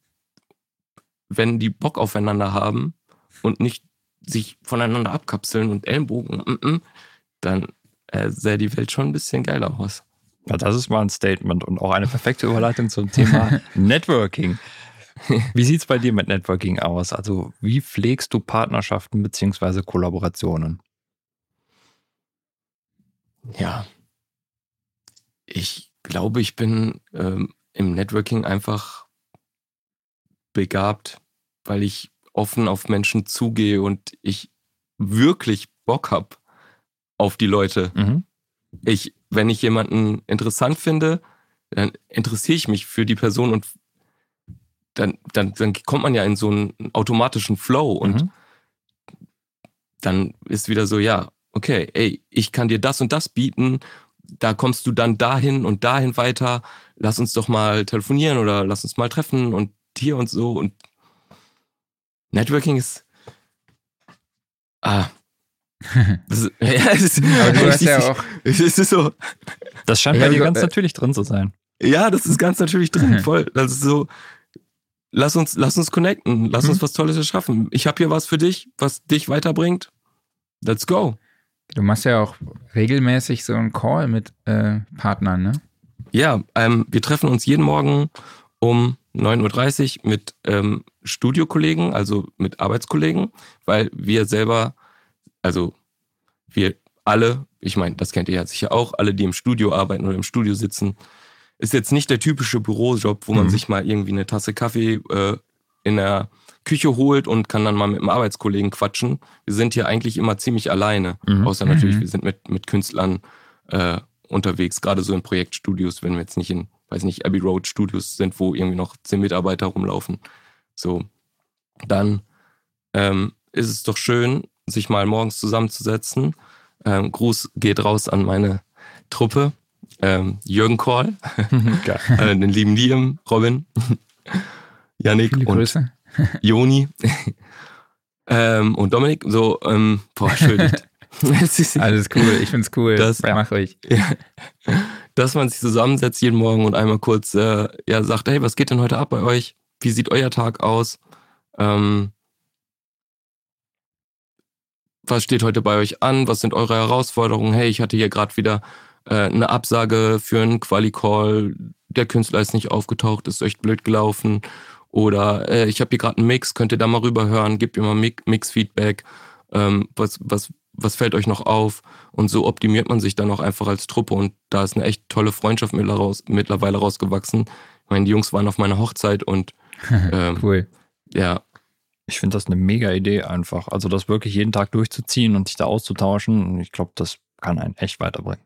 wenn die Bock aufeinander haben und nicht sich voneinander abkapseln und Ellenbogen, mm, mm, dann äh, sähe die Welt schon ein bisschen geiler aus. Ja, das ist mal ein Statement und auch eine perfekte Überleitung zum Thema [LAUGHS] Networking. Wie sieht es bei dir mit Networking aus? Also wie pflegst du Partnerschaften beziehungsweise Kollaborationen? Ja. Ich glaube, ich bin ähm, im Networking einfach begabt, weil ich offen auf Menschen zugehe und ich wirklich Bock habe auf die Leute. Mhm. Ich, wenn ich jemanden interessant finde, dann interessiere ich mich für die Person und dann, dann, dann kommt man ja in so einen automatischen Flow und Mhm. dann ist wieder so, ja, okay, ey, ich kann dir das und das bieten, da kommst du dann dahin und dahin weiter, lass uns doch mal telefonieren oder lass uns mal treffen und hier und so und Networking ist ah [LAUGHS] das ist, [LAUGHS] ja, es ist, Aber du hast ja auch, es ist so, Das scheint bei dir ganz äh, natürlich drin zu sein. ja, das ist ganz natürlich drin, [LAUGHS] voll. Das ist so, lass uns, lass uns connecten, lass Mhm. uns was Tolles erschaffen. Ich habe hier was für dich, was dich weiterbringt. Let's go. du machst ja auch regelmäßig so einen Call mit äh, Partnern, ne? Ja, ähm, wir treffen uns jeden Morgen um 9.30 Uhr mit ähm, Studiokollegen, also mit Arbeitskollegen, weil wir selber, also wir alle, ich meine, das kennt ihr ja sicher auch, alle, die im Studio arbeiten oder im Studio sitzen, ist jetzt nicht der typische Bürojob, wo man Mhm. sich mal irgendwie eine Tasse Kaffee äh, in der Küche holt und kann dann mal mit einem Arbeitskollegen quatschen. Wir sind hier eigentlich immer ziemlich alleine, Mhm. außer natürlich, Mhm. wir sind mit, mit Künstlern äh, unterwegs, gerade so in Projektstudios, wenn wir jetzt nicht in, weiß nicht, Abbey Road Studios sind, wo irgendwie noch zehn Mitarbeiter rumlaufen. So, dann ähm, ist es doch schön, sich mal morgens zusammenzusetzen. Ähm, Gruß geht raus an meine Truppe. Ähm, Jürgen Kohl, [LAUGHS] [LAUGHS] äh, den lieben Liam, Robin, [LAUGHS] Yannick Viele und Grüße. Joni ähm, und Dominik. So, ähm, boah, entschuldigt. Alles cool, ich find's cool. Das-. Mach ruhig. Ja. Dass man sich zusammensetzt jeden Morgen und einmal kurz äh, ja, sagt, hey, was geht denn heute ab bei euch? Wie sieht euer Tag aus? Ähm, was steht heute bei euch an? Was sind eure Herausforderungen? Hey, ich hatte hier gerade wieder äh, eine Absage für einen Quali-Call. Der Künstler ist nicht aufgetaucht, ist echt blöd gelaufen. Oder äh, ich habe hier gerade einen Mix, könnt ihr da mal rüberhören, gebt mir mal Mix-Feedback. Ähm, was, was, was fällt euch noch auf? Und so optimiert man sich dann auch einfach als Truppe. Und da ist eine echt tolle Freundschaft mittlerweile rausgewachsen. Ich meine, die Jungs waren auf meiner Hochzeit und [LAUGHS] ähm, cool. Ja, ich finde das eine mega Idee einfach. Also das wirklich jeden Tag durchzuziehen und sich da auszutauschen. Und ich glaube, das kann einen echt weiterbringen.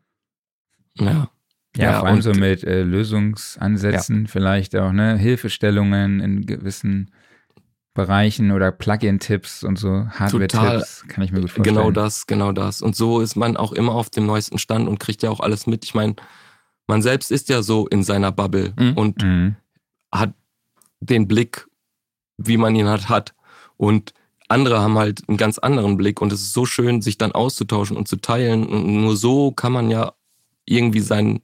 Ja. Ja, Ja, vor allem und- so mit äh, Lösungsansätzen, vielleicht auch, ne, Hilfestellungen in gewissen Bereichen oder Plugin-Tipps und so, Hardware-Tipps, kann ich mir gut vorstellen. Genau das, genau das. Und so ist man auch immer auf dem neuesten Stand und kriegt ja auch alles mit. Ich meine, man selbst ist ja so in seiner Bubble Mhm. und Mhm. hat den Blick, wie man ihn hat, hat. Und andere haben halt einen ganz anderen Blick und es ist so schön, sich dann auszutauschen und zu teilen. Und nur so kann man ja irgendwie seinen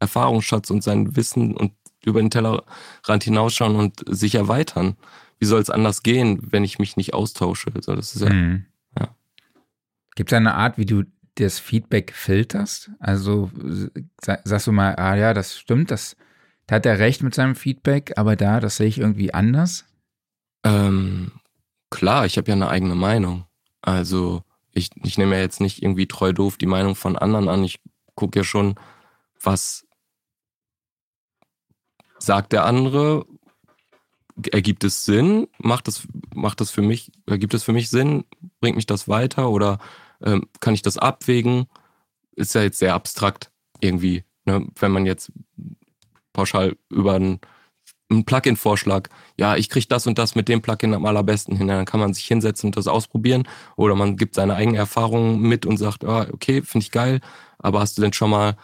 Erfahrungsschatz und sein Wissen und über den Tellerrand hinausschauen und sich erweitern. Wie soll es anders gehen, wenn ich mich nicht austausche? Also das ist ja, Mhm. Ja. Gibt es eine Art, wie du das Feedback filterst? Also sa- sagst du mal, ah ja, das stimmt, das, da hat er recht mit seinem Feedback, aber da, das sehe ich irgendwie anders. Ähm, klar, ich habe ja eine eigene Meinung. Also ich, ich nehme ja jetzt nicht irgendwie treu doof die Meinung von anderen an. Ich gucke ja schon, was sagt der andere, ergibt es Sinn, macht das, macht das für mich, ergibt es für mich Sinn, bringt mich das weiter oder ähm, kann ich das abwägen? Ist ja jetzt sehr abstrakt irgendwie, ne? wenn man jetzt pauschal über einen, einen Plugin-Vorschlag ja, ich kriege das und das mit dem Plugin am allerbesten hin. Dann kann man sich hinsetzen und das ausprobieren. Oder man gibt seine eigenen Erfahrungen mit und sagt, ah, okay, finde ich geil, aber hast du denn schon mal,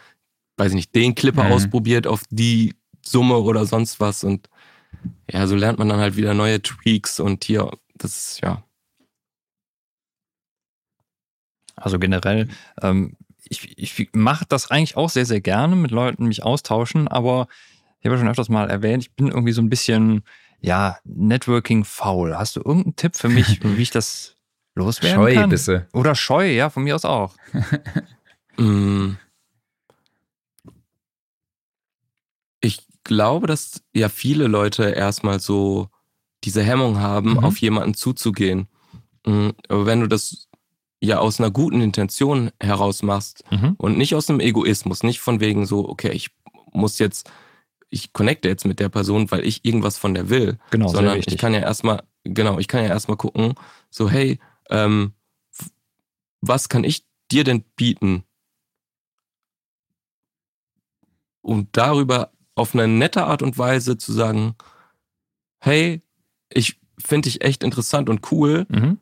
weiß ich nicht, den Clipper Mhm. ausprobiert auf die Summe oder sonst was? Und ja, so lernt man dann halt wieder neue Tweaks und hier, das ist ja. Also generell, ähm, ich, ich mache das eigentlich auch sehr, sehr gerne, mit Leuten mich austauschen, aber ich habe ja schon öfters mal erwähnt, ich bin irgendwie so ein bisschen, ja, Networking-faul. Hast du irgendeinen Tipp für mich, [LAUGHS] wie ich das loswerden Scheu kann? bist du. Oder scheu, ja, von mir aus auch. [LAUGHS] [LAUGHS] Mm. Ich glaube, dass ja viele Leute erstmal so diese Hemmung haben, Mhm. auf jemanden zuzugehen. Mm, Aber wenn du das ja aus einer guten Intention heraus machst Mhm. und nicht aus einem Egoismus, nicht von wegen so, okay, ich muss jetzt, ich connecte jetzt mit der Person, weil ich irgendwas von der will, Genau, sondern ich kann ja erstmal, genau, ich kann ja erstmal gucken, so, hey, ähm, was kann ich dir denn bieten? Und darüber auf eine nette Art und Weise zu sagen, hey, ich finde dich echt interessant und cool. Mhm.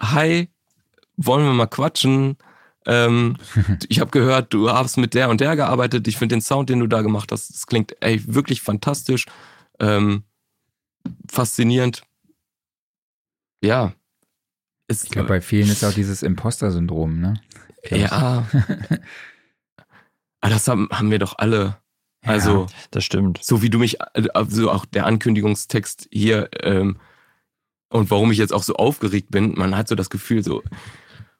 Hi, wollen wir mal quatschen? Ähm, [LAUGHS] ich habe gehört, du hast mit der und der gearbeitet. Ich finde den Sound, den du da gemacht hast, das klingt ey, wirklich fantastisch, ähm, faszinierend. Ja. Es, Ich glaube, bei vielen ist auch dieses Imposter-Syndrom, ne? ja. Aber [LAUGHS] das haben, haben wir doch alle. Also, Das stimmt. so wie du mich, also auch der Ankündigungstext hier ähm, und warum ich jetzt auch so aufgeregt bin, man hat so das Gefühl, so,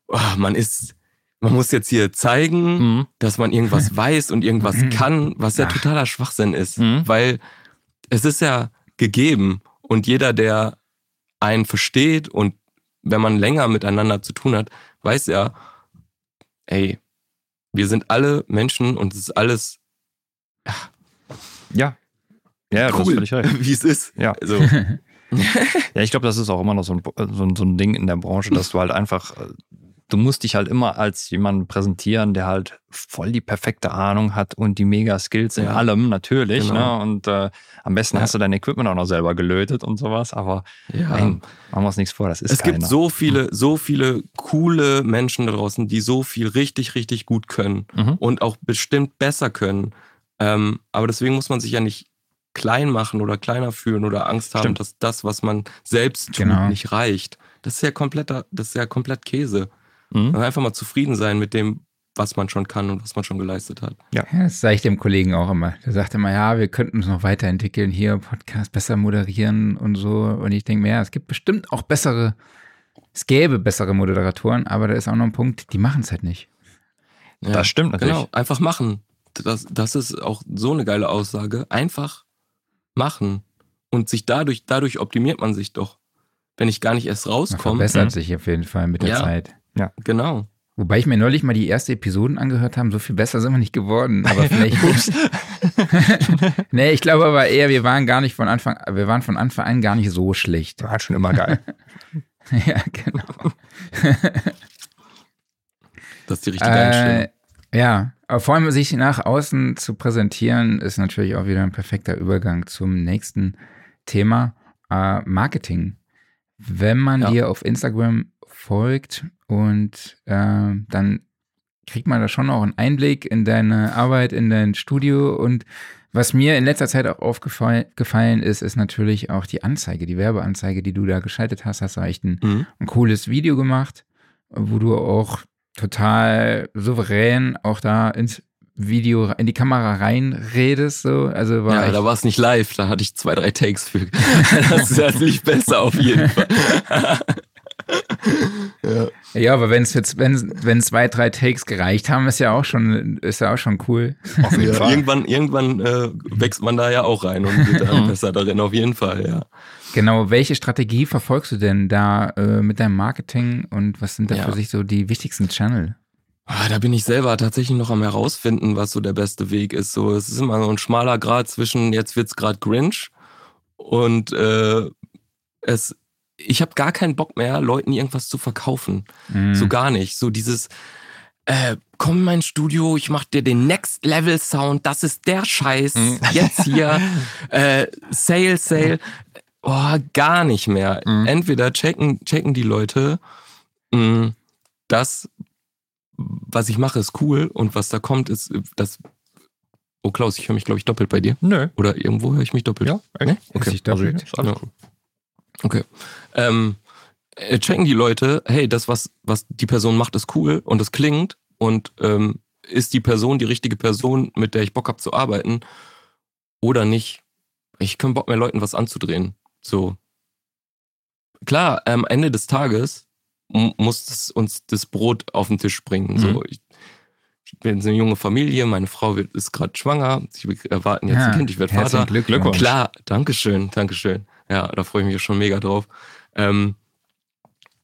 oh, man ist, man muss jetzt hier zeigen, Mhm. dass man irgendwas [LAUGHS] weiß und irgendwas Mhm. kann, was ja Ach. totaler Schwachsinn ist. Mhm. Weil es ist ja gegeben und jeder, der einen versteht und wenn man länger miteinander zu tun hat, weiß ja, ey, wir sind alle Menschen und es ist alles Ja. Ja, du hast cool, völlig recht. [LAUGHS] wie es ist. Ja. Also, [LAUGHS] Ja, ich glaube, das ist auch immer noch so ein, so, ein, so ein Ding in der Branche, dass du halt einfach, äh, du musst dich halt immer als jemanden präsentieren, der halt voll die perfekte Ahnung hat und die mega Skills in Ja. allem, natürlich. Genau. Ne? Und äh, am besten Ja. hast du dein Equipment auch noch selber gelötet und sowas, aber ja. nein, machen wir uns nichts vor, das ist Es gibt keiner. so viele, so viele coole Menschen da draußen, die so viel richtig, richtig gut können Mhm. und auch bestimmt besser können. Ähm, aber deswegen muss man sich ja nicht klein machen oder kleiner fühlen oder Angst haben, Stimmt. dass das, was man selbst tut, Genau. nicht reicht. Das ist ja kompletter, das ist ja komplett Käse. Mhm. Man einfach mal zufrieden sein mit dem, was man schon kann und was man schon geleistet hat. Ja, das sage ich dem Kollegen auch immer. Der sagt immer, ja, wir könnten uns noch weiterentwickeln, hier Podcast besser moderieren und so. Und ich denke mir, ja, es gibt bestimmt auch bessere es gäbe bessere Moderatoren, aber da ist auch noch ein Punkt, die machen es halt nicht. Ja, Das stimmt natürlich. Genau, einfach machen. Das, das ist auch so eine geile Aussage. Einfach machen. Und sich dadurch, dadurch optimiert man sich doch. Wenn ich gar nicht erst Man rauskomme. verbessert Mhm. sich auf jeden Fall mit der Ja. Zeit. Genau. Wobei ich mir neulich mal die erste Episoden angehört habe, so viel besser sind wir nicht geworden. Aber vielleicht. [LAUGHS] Ups. [LAUGHS] nee, ich glaube aber eher, wir waren gar nicht von Anfang, wir waren von Anfang an gar nicht so schlecht. War schon immer geil. [LAUGHS] ja, genau. Das ist die richtige Einstellung. Äh, ja, aber vor allem sich nach außen zu präsentieren, ist natürlich auch wieder ein perfekter Übergang zum nächsten Thema, äh, Marketing. Wenn man Ja. dir auf Instagram folgt und äh, dann kriegt man da schon auch einen Einblick in deine Arbeit, in dein Studio und was mir in letzter Zeit auch aufgefallen gefallen ist, ist natürlich auch die Anzeige, die Werbeanzeige, die du da geschaltet hast. Hast du echt ein Mhm. ein cooles Video gemacht, wo du auch total souverän auch da ins Video, in die Kamera reinredest. So. Also war Ja, da war es nicht live, da hatte ich zwei, drei Takes für. [LAUGHS] Das ist das lief besser auf jeden Fall. [LAUGHS] ja. ja, aber wenn es jetzt, wenn, wenn zwei, drei Takes gereicht haben, ist ja auch schon, ist ja auch schon cool. Auf jeden [LAUGHS] Fall. irgendwann irgendwann äh, wächst man da ja auch rein und wird dann besser darin, auf jeden Fall, ja. Genau, welche Strategie verfolgst du denn da äh, mit deinem Marketing und was sind da Ja. für sich so die wichtigsten Channel? Ah, Da bin ich selber tatsächlich noch am herausfinden, was so der beste Weg ist. So, es ist immer so ein schmaler Grad zwischen jetzt wird's gerade Grinch und äh, es. Ich habe gar keinen Bock mehr, Leuten irgendwas zu verkaufen. Mhm. So gar nicht. So dieses, äh, komm in mein Studio, ich mach dir den Next Level Sound, das ist der Scheiß. Mhm. Jetzt hier, [LAUGHS] äh, Sale, Sale. Oh, gar nicht mehr. Mhm. Entweder checken, checken die Leute, mh, das, was ich mache, ist cool und was da kommt, ist das. Oh Klaus, ich höre mich, glaube ich, doppelt bei dir. Nö. Oder irgendwo höre ich mich doppelt. Ja, echt? Nee? Okay. sich doppelt. Also, ist alles Ja. cool. Okay. Ähm, äh, checken die Leute, hey, das, was, was die Person macht, ist cool und es klingt und ähm, ist die Person die richtige Person, mit der ich Bock habe zu arbeiten oder nicht? Ich kann Bock mehr Leuten was anzudrehen. So. Klar, am Ende des Tages muss es uns das Brot auf den Tisch bringen. So, Mhm. ich, ich bin eine junge Familie, meine Frau wird, ist gerade schwanger, sie erwarten jetzt ein Kind, ich werde Vater. Glückwunsch. Klar, Dankeschön, Dankeschön. Ja, da freue ich mich schon mega drauf. Ähm,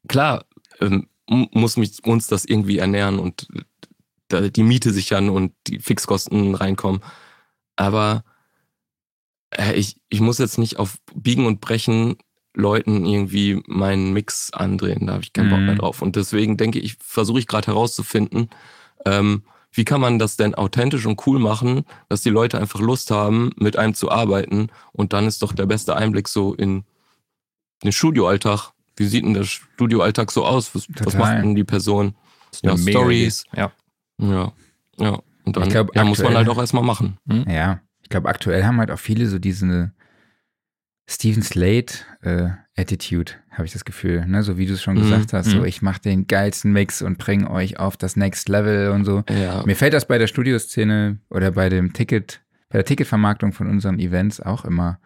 klar, ähm, muss mich, uns das irgendwie ernähren und da die Miete sichern und die Fixkosten reinkommen. Aber äh, ich, ich muss jetzt nicht auf Biegen und Brechen Leuten irgendwie meinen Mix andrehen. Da habe ich keinen Bock Mhm. mehr drauf. Und deswegen denke ich, versuche ich gerade herauszufinden, ähm, wie kann man das denn authentisch und cool machen, dass die Leute einfach Lust haben, mit einem zu arbeiten. Und dann ist doch der beste Einblick so in den Studioalltag. Wie sieht denn der Studioalltag so aus? Was, was macht denn die Person? Ja, Stories. Ja. Ja, ja. Und dann Ich glaub, ja, muss man halt auch erstmal machen. Ja, ich glaube, aktuell haben halt auch viele so diese Steven Slate äh, Attitude, habe ich das Gefühl. Ne? So wie du es schon Mhm, gesagt hast, so mhm. ich mache den geilsten Mix und bringe euch auf das Next Level und so. Ja, Mir fällt das bei der Studioszene oder bei dem Ticket, bei der Ticketvermarktung von unseren Events auch immer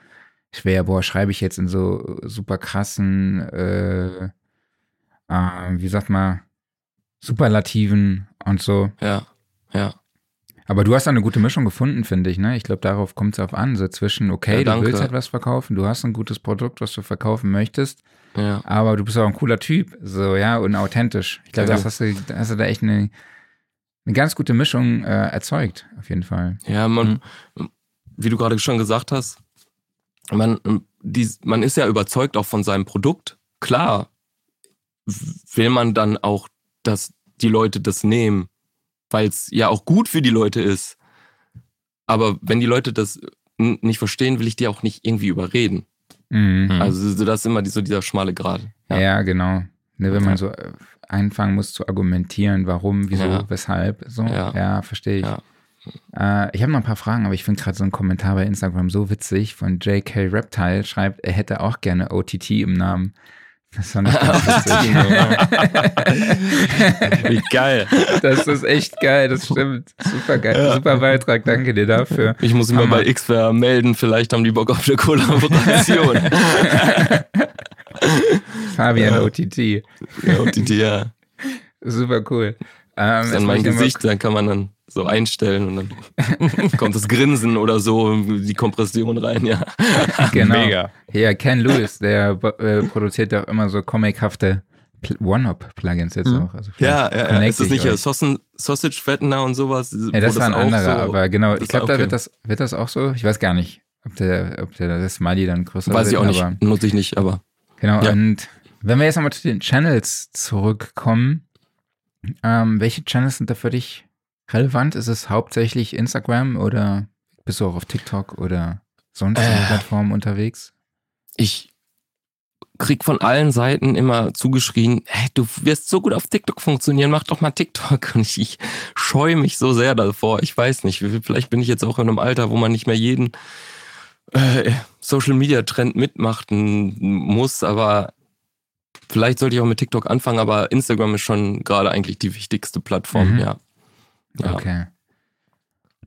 schwer. Boah, schreibe ich jetzt in so super krassen, äh, äh, wie sagt man, Superlativen und so. ja, ja. Aber du hast da eine gute Mischung gefunden, finde ich, ne? Ich glaube, darauf kommt es auf an. So zwischen, okay, Ja, du willst halt was verkaufen, du hast ein gutes Produkt, was du verkaufen möchtest, Ja, aber du bist auch ein cooler Typ, so, ja, und authentisch. Ich glaube, das hast du, da hast du da echt eine, eine ganz gute Mischung äh, erzeugt, auf jeden Fall. ja man, wie du gerade schon gesagt hast, man, die, man ist ja überzeugt auch von seinem Produkt. Klar will man dann auch, dass die Leute das nehmen, weil es ja auch gut für die Leute ist. Aber wenn die Leute das nicht verstehen, will ich die auch nicht irgendwie überreden. Mhm. Also so, das ist immer so dieser schmale Grad. Ja, genau. Ne, wenn man Ja. so äh, anfangen muss zu argumentieren, warum, wieso, Ja. weshalb, so, ja, Ja. verstehe ich. Ja. Äh, ich habe noch ein paar Fragen, aber ich finde gerade so einen Kommentar bei Instagram so witzig von JK Reptile, schreibt, er hätte auch gerne OTT im Namen. Das witzig. [LAUGHS] Wie geil. Das ist echt geil, das stimmt. Super geil, super Beitrag, danke dir dafür. Ich muss immer bei Xfair melden, vielleicht haben die Bock auf eine Kollaboration. [LAUGHS] Fabian Ja. OTT. Ja, die ja, Super cool. Ähm, ist dann mein Gesicht, dann kann man dann so einstellen und dann [LAUGHS] kommt das Grinsen oder so, die Kompression rein, ja. Genau. Mega. Ja, Ken Lewis, der äh, produziert auch immer so comichafte Pl- One-Up-Plugins jetzt Mhm. auch. Also Ja, ja, ja. ist das ich nicht ja euch. Sausage, Fattener und sowas? Ja, das war ein anderer, so- aber genau, ich glaube, da wird das, wird das auch so. Ich weiß gar nicht, ob der, ob der das Smiley dann größer Weiß wird. ich auch aber nicht, nutze ich nicht, aber Genau, Ja. und wenn wir jetzt nochmal zu den Channels zurückkommen, ähm, welche Channels sind da für dich relevant? Ist es hauptsächlich Instagram oder bist du auch auf TikTok oder sonstigen Äh. Plattformen unterwegs? ich krieg von allen Seiten immer zugeschrien, hey, du wirst so gut auf TikTok funktionieren, mach doch mal TikTok. Und ich, ich scheue mich so sehr davor. Ich weiß nicht, vielleicht bin ich jetzt auch in einem Alter, wo man nicht mehr jeden äh, Social-Media-Trend mitmachen muss, aber vielleicht sollte ich auch mit TikTok anfangen, aber Instagram ist schon gerade eigentlich die wichtigste Plattform, Mhm. ja. ja. Okay.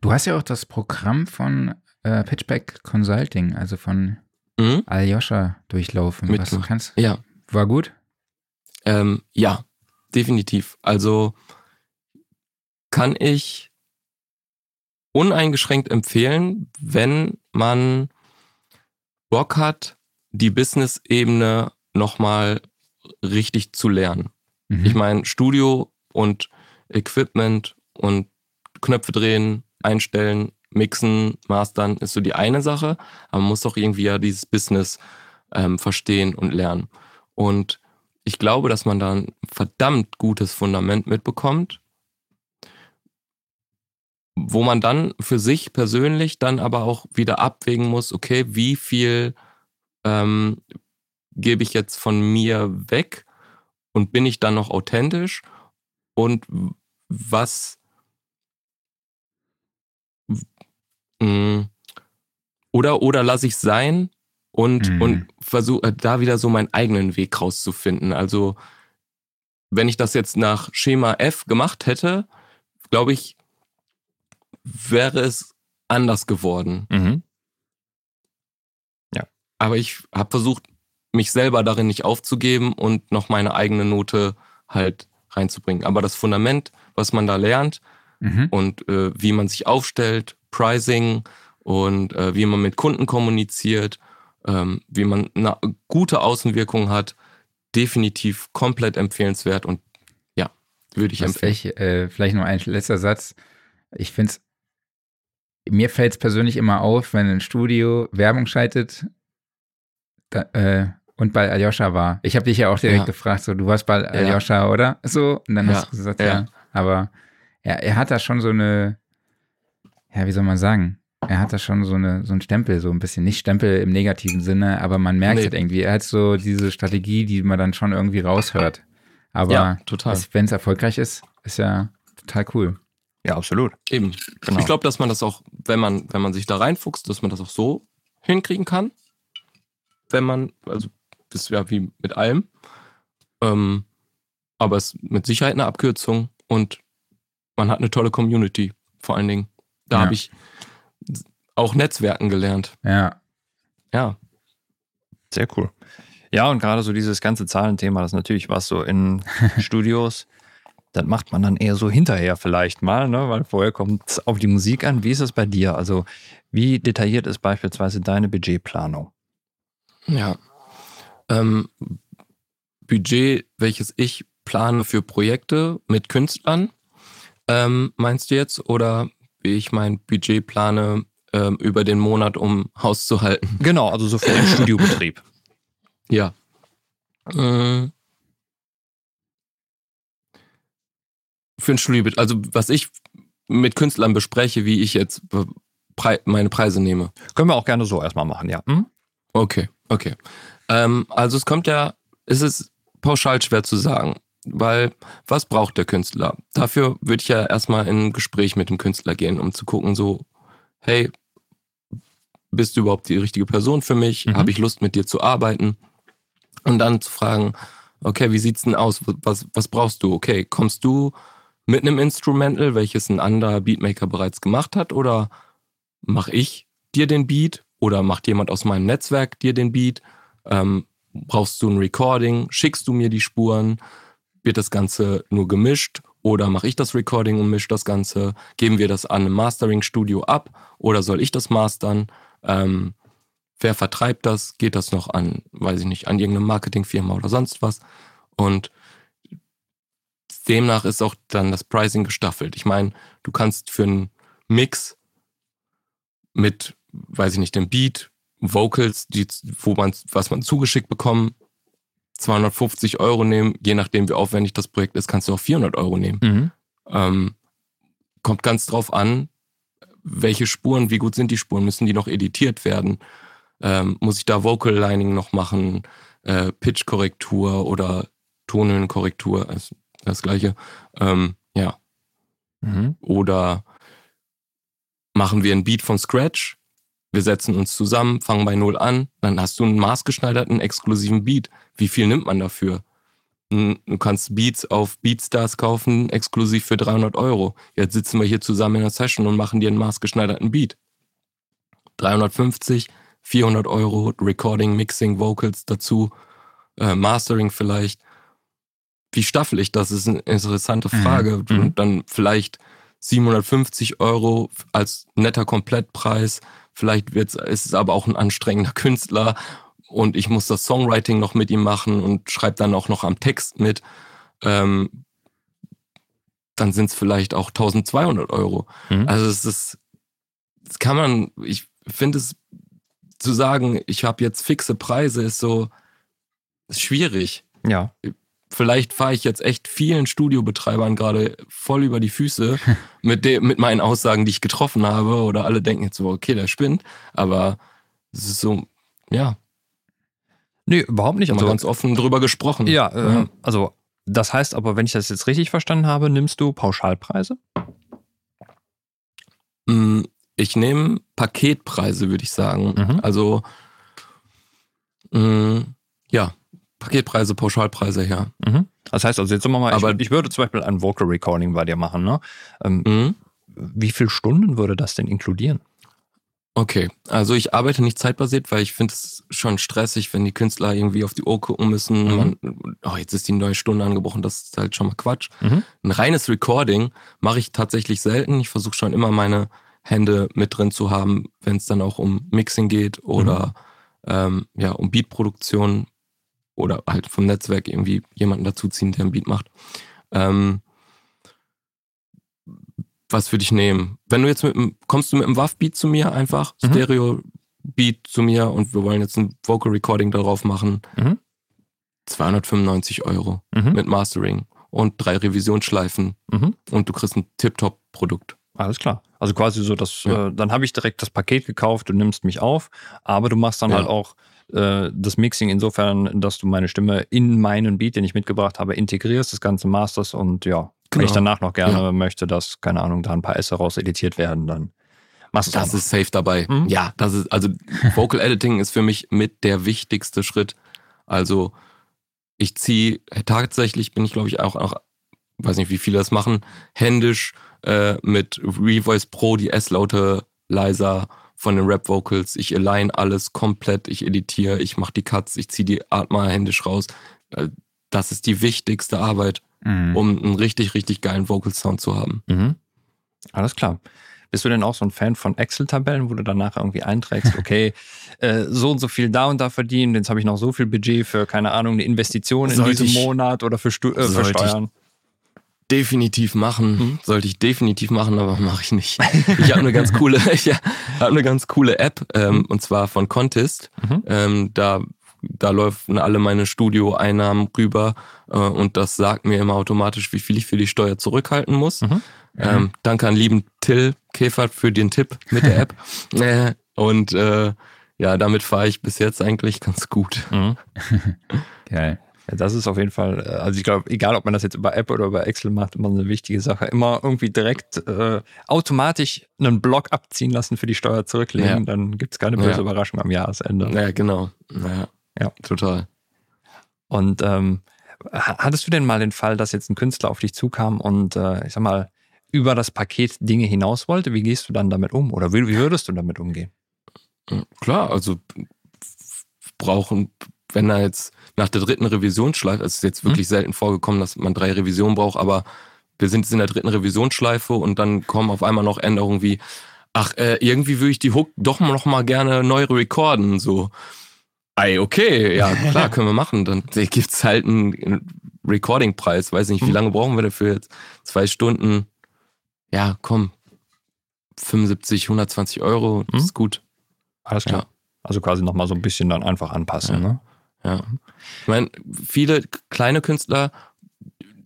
Du hast ja auch das Programm von äh, Pitchback Consulting, also von Mhm. Aljoscha durchlaufen. Was du kannst. Ja. War gut? Ähm, ja, definitiv. Also kann ich uneingeschränkt empfehlen, wenn man Bock hat, die Business-Ebene nochmal richtig zu lernen. Mhm. Ich meine, Studio und Equipment und Knöpfe drehen, einstellen, mixen, mastern ist so die eine Sache, aber man muss doch irgendwie ja dieses Business ähm, verstehen und lernen. Und ich glaube, dass man da ein verdammt gutes Fundament mitbekommt, wo man dann für sich persönlich dann aber auch wieder abwägen muss, okay, wie viel ähm, gebe ich jetzt von mir weg und bin ich dann noch authentisch und was mh, oder oder lasse ich sein und Mhm. und versuche da wieder so meinen eigenen Weg rauszufinden. Also wenn ich das jetzt nach Schema F gemacht hätte, glaube ich, wäre es anders geworden. Mhm. Aber ich habe versucht, mich selber darin nicht aufzugeben und noch meine eigene Note halt reinzubringen. Aber das Fundament, was man da lernt Mhm. und äh, wie man sich aufstellt, Pricing und äh, wie man mit Kunden kommuniziert, ähm, wie man eine gute Außenwirkung hat, definitiv komplett empfehlenswert und ja, würde ich Was empfehlen. ich, äh, vielleicht noch ein letzter Satz. Ich finde es, mir fällt es persönlich immer auf, wenn ein Studio Werbung schaltet da, äh, und bei Aljoscha war. Ich habe dich ja auch direkt Ja. gefragt, so, du warst bei Aljoscha, oder? So, und dann Ja, hast du gesagt, ja. ja. Aber er, er hat da schon so eine, ja, wie soll man sagen? Er hat da schon so, eine, so einen Stempel, so ein bisschen. Nicht Stempel im negativen Sinne, aber man merkt Nee. halt irgendwie. Er hat so diese Strategie, die man dann schon irgendwie raushört. Aber ja, total. wenn es erfolgreich ist, ist ja total cool. Ja, absolut. Eben. Genau. Ich glaube, dass man das auch, wenn man, wenn man sich da reinfuchst, dass man das auch so hinkriegen kann. Wenn man, also ist ja wie mit allem. Ähm, aber es ist mit Sicherheit eine Abkürzung und man hat eine tolle Community, vor allen Dingen. Da Ja. habe ich auch Netzwerken gelernt. Ja, Ja. Sehr cool. Ja, und gerade so dieses ganze Zahlenthema, das ist natürlich was so in [LAUGHS] Studios, das macht man dann eher so hinterher vielleicht mal, ne? weil vorher kommt es auf die Musik an. Wie ist es bei dir? Also, wie detailliert ist beispielsweise deine Budgetplanung? Ja. Ähm, Budget, welches ich plane für Projekte mit Künstlern, ähm, meinst du jetzt? Oder wie ich mein Budget plane ähm, über den Monat, um Haus zu halten? Genau, also so für den Studiobetrieb. Ja. Ähm, für ein Studio, also was ich mit Künstlern bespreche, wie ich jetzt Prei- meine Preise nehme. Können wir auch gerne so erstmal machen, ja. Hm? Okay, okay. Ähm, also es kommt ja, es ist pauschal schwer zu sagen, weil was braucht der Künstler? Dafür würde ich ja erstmal in ein Gespräch mit dem Künstler gehen, um zu gucken, so, hey, bist du überhaupt die richtige Person für mich? Mhm. Habe ich Lust mit dir zu arbeiten? Und dann zu fragen, okay, wie sieht's denn aus? Was, was brauchst du? Okay, kommst du mit einem Instrumental, welches ein anderer Beatmaker bereits gemacht hat, oder mache ich dir den Beat oder macht jemand aus meinem Netzwerk dir den Beat? Ähm, brauchst du ein Recording, schickst du mir die Spuren, wird das Ganze nur gemischt oder mache ich das Recording und mische das Ganze? Geben wir das an ein Mastering-Studio ab oder soll ich das mastern? Ähm, wer vertreibt das? Geht das noch an, weiß ich nicht, an irgendeine Marketingfirma oder sonst was? Und demnach ist auch dann das Pricing gestaffelt. Ich meine, du kannst für einen Mix mit, weiß ich nicht, dem Beat, Vocals, die, wo man, was man zugeschickt bekommt, 250 Euro nehmen. Je nachdem, wie aufwendig das Projekt ist, kannst du auch 400 Euro nehmen. Mhm. Ähm, kommt ganz drauf an, welche Spuren, wie gut sind die Spuren, müssen die noch editiert werden? Ähm, muss ich da Vocal Lining noch machen, äh, Pitch-Korrektur oder Tonhöhenkorrektur, das, das gleiche. Ähm, ja. Mhm. Oder machen wir ein Beat von Scratch, wir setzen uns zusammen, fangen bei Null an, dann hast du einen maßgeschneiderten, exklusiven Beat. Wie viel nimmt man dafür? Du kannst Beats auf Beatstars kaufen, exklusiv für 300 Euro. Jetzt sitzen wir hier zusammen in einer Session und machen dir einen maßgeschneiderten Beat. 350, 400 Euro, Recording, Mixing, Vocals dazu, äh, Mastering vielleicht. Wie staffel ich das? ist eine interessante Mhm, Frage. mhm. Und dann vielleicht 750 Euro als netter Komplettpreis. Vielleicht wird's, ist es aber auch ein anstrengender Künstler und ich muss das Songwriting noch mit ihm machen und schreibe dann auch noch am Text mit. Ähm, dann sind es vielleicht auch 1200 Euro. Mhm. Also es ist, das kann man, ich finde es zu sagen, ich habe jetzt fixe Preise, ist so ist schwierig. Ja. Vielleicht fahre ich jetzt echt vielen Studiobetreibern gerade voll über die Füße [LAUGHS] mit, dem, mit meinen Aussagen, die ich getroffen habe. Oder alle denken jetzt so, okay, der spinnt. Aber es ist so, ja, Nee, überhaupt nicht. haben Also, ganz offen drüber gesprochen. ja, äh, Ja. also das heißt aber, wenn ich das jetzt richtig verstanden habe, nimmst du Pauschalpreise? Mm, Ich nehme Paketpreise, würde ich sagen. Mhm. Also, mm, ja, Paketpreise, Pauschalpreise, ja. Mhm. Das heißt also jetzt sagen wir mal, Aber- ich, ich würde zum Beispiel ein Vocal Recording bei dir machen. Ne? Ähm, Mhm. Wie viele Stunden würde das denn inkludieren? Okay, also ich arbeite nicht zeitbasiert, weil ich finde es schon stressig, wenn die Künstler irgendwie auf die Uhr gucken müssen. Mhm. Man, oh, jetzt ist die neue Stunde angebrochen, das ist halt schon mal Quatsch. Mhm. Ein reines Recording mache ich tatsächlich selten. Ich versuche schon immer meine Hände mit drin zu haben, wenn es dann auch um Mixing geht oder ähm, ja, um Beatproduktion oder halt vom Netzwerk irgendwie jemanden dazuziehen, der einen Beat macht. Ähm, was würde ich nehmen? Wenn du jetzt mit einem, kommst du mit einem WAV-Beat zu mir einfach, Mhm. Stereo-Beat zu mir und wir wollen jetzt ein Vocal Recording darauf machen, Mhm. 295 Euro Mhm. mit Mastering und drei Revisionsschleifen Mhm. und du kriegst ein Tip-Top-Produkt. Alles klar. Also quasi so, dass Ja. äh, dann habe ich direkt das Paket gekauft, du nimmst mich auf, aber du machst dann Ja. halt auch äh, das Mixing insofern, dass du meine Stimme in meinen Beat, den ich mitgebracht habe, integrierst, das ganze masters und ja, wenn Genau. ich danach noch gerne Ja. möchte, dass, keine Ahnung, da ein paar Esse raus editiert werden, dann machst du Das ist safe dabei. Mhm. Ja, das ist, also [LAUGHS] Vocal Editing ist für mich mit der wichtigste Schritt. Also ich ziehe tatsächlich, bin ich glaube ich auch, auch, weiß nicht, wie viele das machen, händisch äh, mit Revoice Pro die S-Laute leiser von den Rap-Vocals. Ich align alles komplett, ich editiere, ich mache die Cuts, ich ziehe die Art mal händisch raus. Äh, Das ist die wichtigste Arbeit, Mhm. um einen richtig, richtig geilen Vocal-Sound zu haben. Mhm. Alles klar. Bist du denn auch so ein Fan von Excel-Tabellen, wo du danach irgendwie einträgst, [LAUGHS] okay, äh, so und so viel da und da verdienen, jetzt habe ich noch so viel Budget für, keine Ahnung, eine Investition in Sollte diesem ich- Monat oder für, Stu äh, für Steuern? Definitiv machen. Mhm. Sollte ich definitiv machen, aber [LAUGHS] mache ich nicht. [LAUGHS] Ich habe eine ganz coole, [LAUGHS] ich habe eine ganz coole App ähm, und zwar von Contest. Mhm. Ähm, da da laufen alle meine Studioeinnahmen rüber äh, und das sagt mir immer automatisch, wie viel ich für die Steuer zurückhalten muss. Mhm. Ähm, danke an lieben Till Käfert für den Tipp mit der App. äh, und äh, ja, damit fahre ich bis jetzt eigentlich ganz gut. Mhm. Geil. Ja, das ist auf jeden Fall, äh, also ich glaube, egal ob man das jetzt über App oder über Excel macht, immer eine wichtige Sache. Immer irgendwie direkt äh, automatisch einen Block abziehen lassen für die Steuer zurücklegen, Ja. dann gibt es keine böse Ja. Überraschung am Jahresende. Ja, genau. Ja, Ja. total. Und ähm, ha- hattest du denn mal den Fall, dass jetzt ein Künstler auf dich zukam und äh, ich sag mal, über das Paket Dinge hinaus wollte? Wie gehst du dann damit um? Oder wie, wie würdest du damit umgehen? Klar, also brauchen, wenn da jetzt nach der dritten Revisionsschleife, also es ist jetzt wirklich selten vorgekommen, dass man drei Revisionen braucht, aber wir sind jetzt in der dritten Revisionsschleife und dann kommen auf einmal noch Änderungen wie, ach, äh, irgendwie würde ich die Hook doch noch mal gerne neu recorden, so. Ey, okay, ja, [LAUGHS] klar, können wir machen. Dann gibt's halt einen Recording-Preis. Weiß nicht, wie lange brauchen wir dafür jetzt? Zwei Stunden. Ja, komm. 75, 120 Euro, das ist gut. Alles klar. Ja. Also quasi nochmal so ein bisschen dann einfach anpassen. Ja. Ne? Ja. Ich meine, viele kleine Künstler,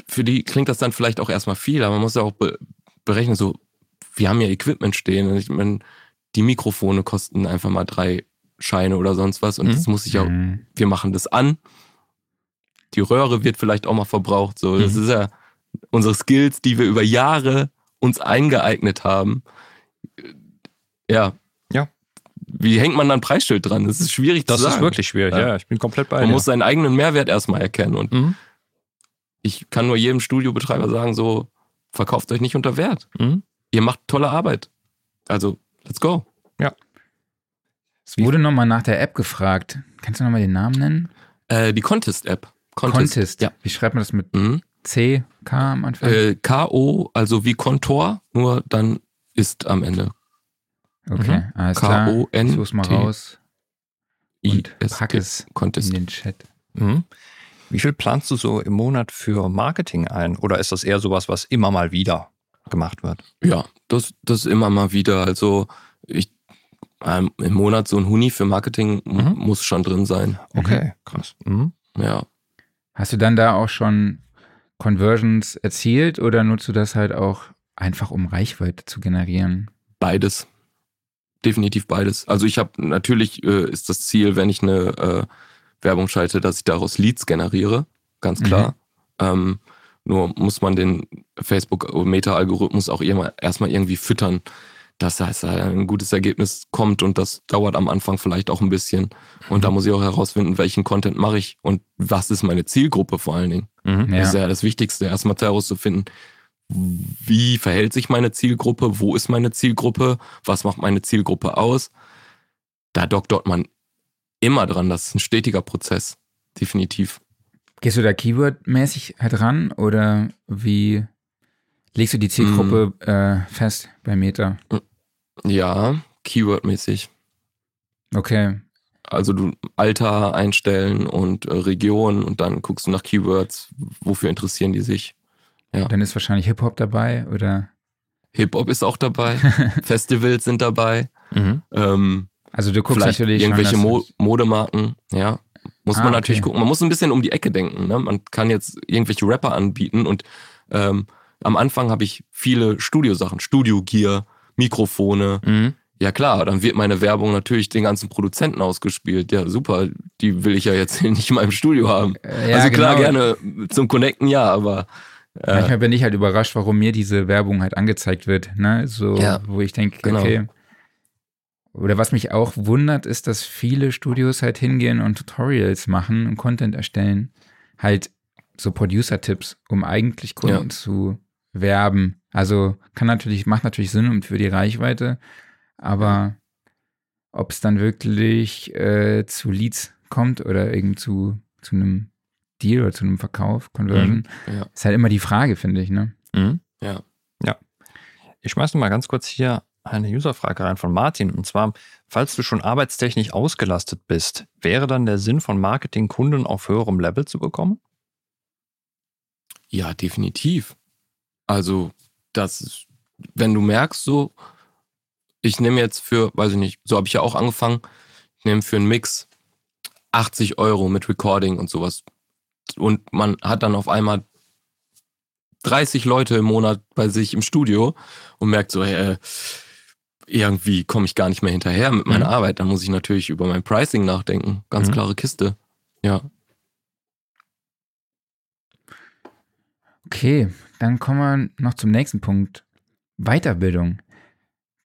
für die klingt das dann vielleicht auch erstmal viel, aber man muss ja auch be berechnen, so, wir haben ja Equipment stehen. Und ich meine, die Mikrofone kosten einfach mal drei Scheine oder sonst was. Und Mhm. das muss ich ja, Mhm. wir machen das an. Die Röhre wird vielleicht auch mal verbraucht. So, das Mhm. ist ja unsere Skills, die wir über Jahre uns eingeeignet haben. Ja. Ja. Wie hängt man da ein Preisschild dran? Das ist schwierig Das zu sagen. ist wirklich schwierig, Ja. ja. Ich bin komplett bei Man dir. muss seinen eigenen Mehrwert erstmal erkennen. Und Mhm. ich kann nur jedem Studiobetreiber sagen, so, verkauft euch nicht unter Wert. Mhm. Ihr macht tolle Arbeit. Also, let's go. Es wurde nochmal nach der App gefragt. Kannst du nochmal den Namen nennen? Äh, die Contest-App. Contest. Ja. Wie schreibt man das mit Mhm. C, K am Anfang? Äh, K.O., also wie Kontor, nur dann ist am Ende. Okay, alles klar. Ich such's mal raus und pack es in den Chat. Mhm. Wie viel planst du so im Monat für Marketing ein? Oder ist das eher sowas, was immer mal wieder gemacht wird? Ja, das, das immer mal wieder. Also ich ähm, im Monat so ein Huni für Marketing Mhm. muss schon drin sein. Okay, krass. Mhm. Ja. Hast du dann da auch schon Conversions erzielt oder nutzt du das halt auch einfach, um Reichweite zu generieren? Beides. Definitiv beides. Also ich habe natürlich äh, ist das Ziel, wenn ich eine äh, Werbung schalte, dass ich daraus Leads generiere, ganz klar. Ähm, nur muss man den Facebook-Meta-Algorithmus auch immer erstmal irgendwie füttern, dass da ein gutes Ergebnis kommt und das dauert am Anfang vielleicht auch ein bisschen. Und da muss ich auch herausfinden, welchen Content mache ich und was ist meine Zielgruppe vor allen Dingen. Mhm. Ja. Das ist ja das Wichtigste, erstmal herauszufinden, wie verhält sich meine Zielgruppe, wo ist meine Zielgruppe, was macht meine Zielgruppe aus. Da doktort man immer dran, das ist ein stetiger Prozess, definitiv. Gehst du da Keyword-mäßig halt ran oder wie legst du die Zielgruppe Mm. äh, fest bei Meta? Ja, Keyword-mäßig. Okay, Also du Alter einstellen und äh, Region und dann guckst du nach Keywords, wofür interessieren die sich. Dann ist wahrscheinlich Hip-Hop dabei oder Hip-Hop ist auch dabei, [LAUGHS] Festivals sind dabei. Mhm. Ähm, also du guckst natürlich irgendwelche schon, Mo Modemarken, ja. Muss Ah, man natürlich okay. gucken. Man muss ein bisschen um die Ecke denken. Ne? Man kann jetzt irgendwelche Rapper anbieten und ähm, am Anfang habe ich viele Studiosachen, Studio-Gear, Mikrofone. Mhm. Ja klar, dann wird meine Werbung natürlich den ganzen Produzenten ausgespielt. Ja, super, die will ich ja jetzt [LAUGHS] nicht in meinem Studio haben. Äh, ja, also klar, genau. gerne zum Connecten, ja, aber äh, Manchmal bin ich halt überrascht, warum mir diese Werbung halt angezeigt wird, ne? So, Ja, wo ich denke, genau. okay. Oder was mich auch wundert, ist, dass viele Studios halt hingehen und Tutorials machen und Content erstellen. Halt so Producer-Tipps, um eigentlich Kunden Ja. zu werben. Also kann natürlich, macht natürlich Sinn und für die Reichweite, aber ob es dann wirklich äh, zu Leads kommt oder irgend zu, zu einem Deal oder zu einem Verkauf, Conversion, ja. ist halt immer die Frage, finde ich, ne? Mhm. Ja. Ja. Ich schmeiß noch mal ganz kurz hier eine Userfrage rein von Martin. Und zwar, falls du schon arbeitstechnisch ausgelastet bist, wäre dann der Sinn von Marketing, Kunden auf höherem Level zu bekommen? Ja, definitiv. Also, das, ist- wenn du merkst, so, ich nehme jetzt für, weiß ich nicht, so habe ich ja auch angefangen, ich nehme für einen Mix 80 Euro mit Recording und sowas. Und man hat dann auf einmal 30 Leute im Monat bei sich im Studio und merkt so, hey, äh, irgendwie komme ich gar nicht mehr hinterher mit meiner Mhm. Arbeit. Dann muss ich natürlich über mein Pricing nachdenken. Ganz Mhm. klare Kiste. Ja. Okay, dann kommen wir noch zum nächsten Punkt. Weiterbildung.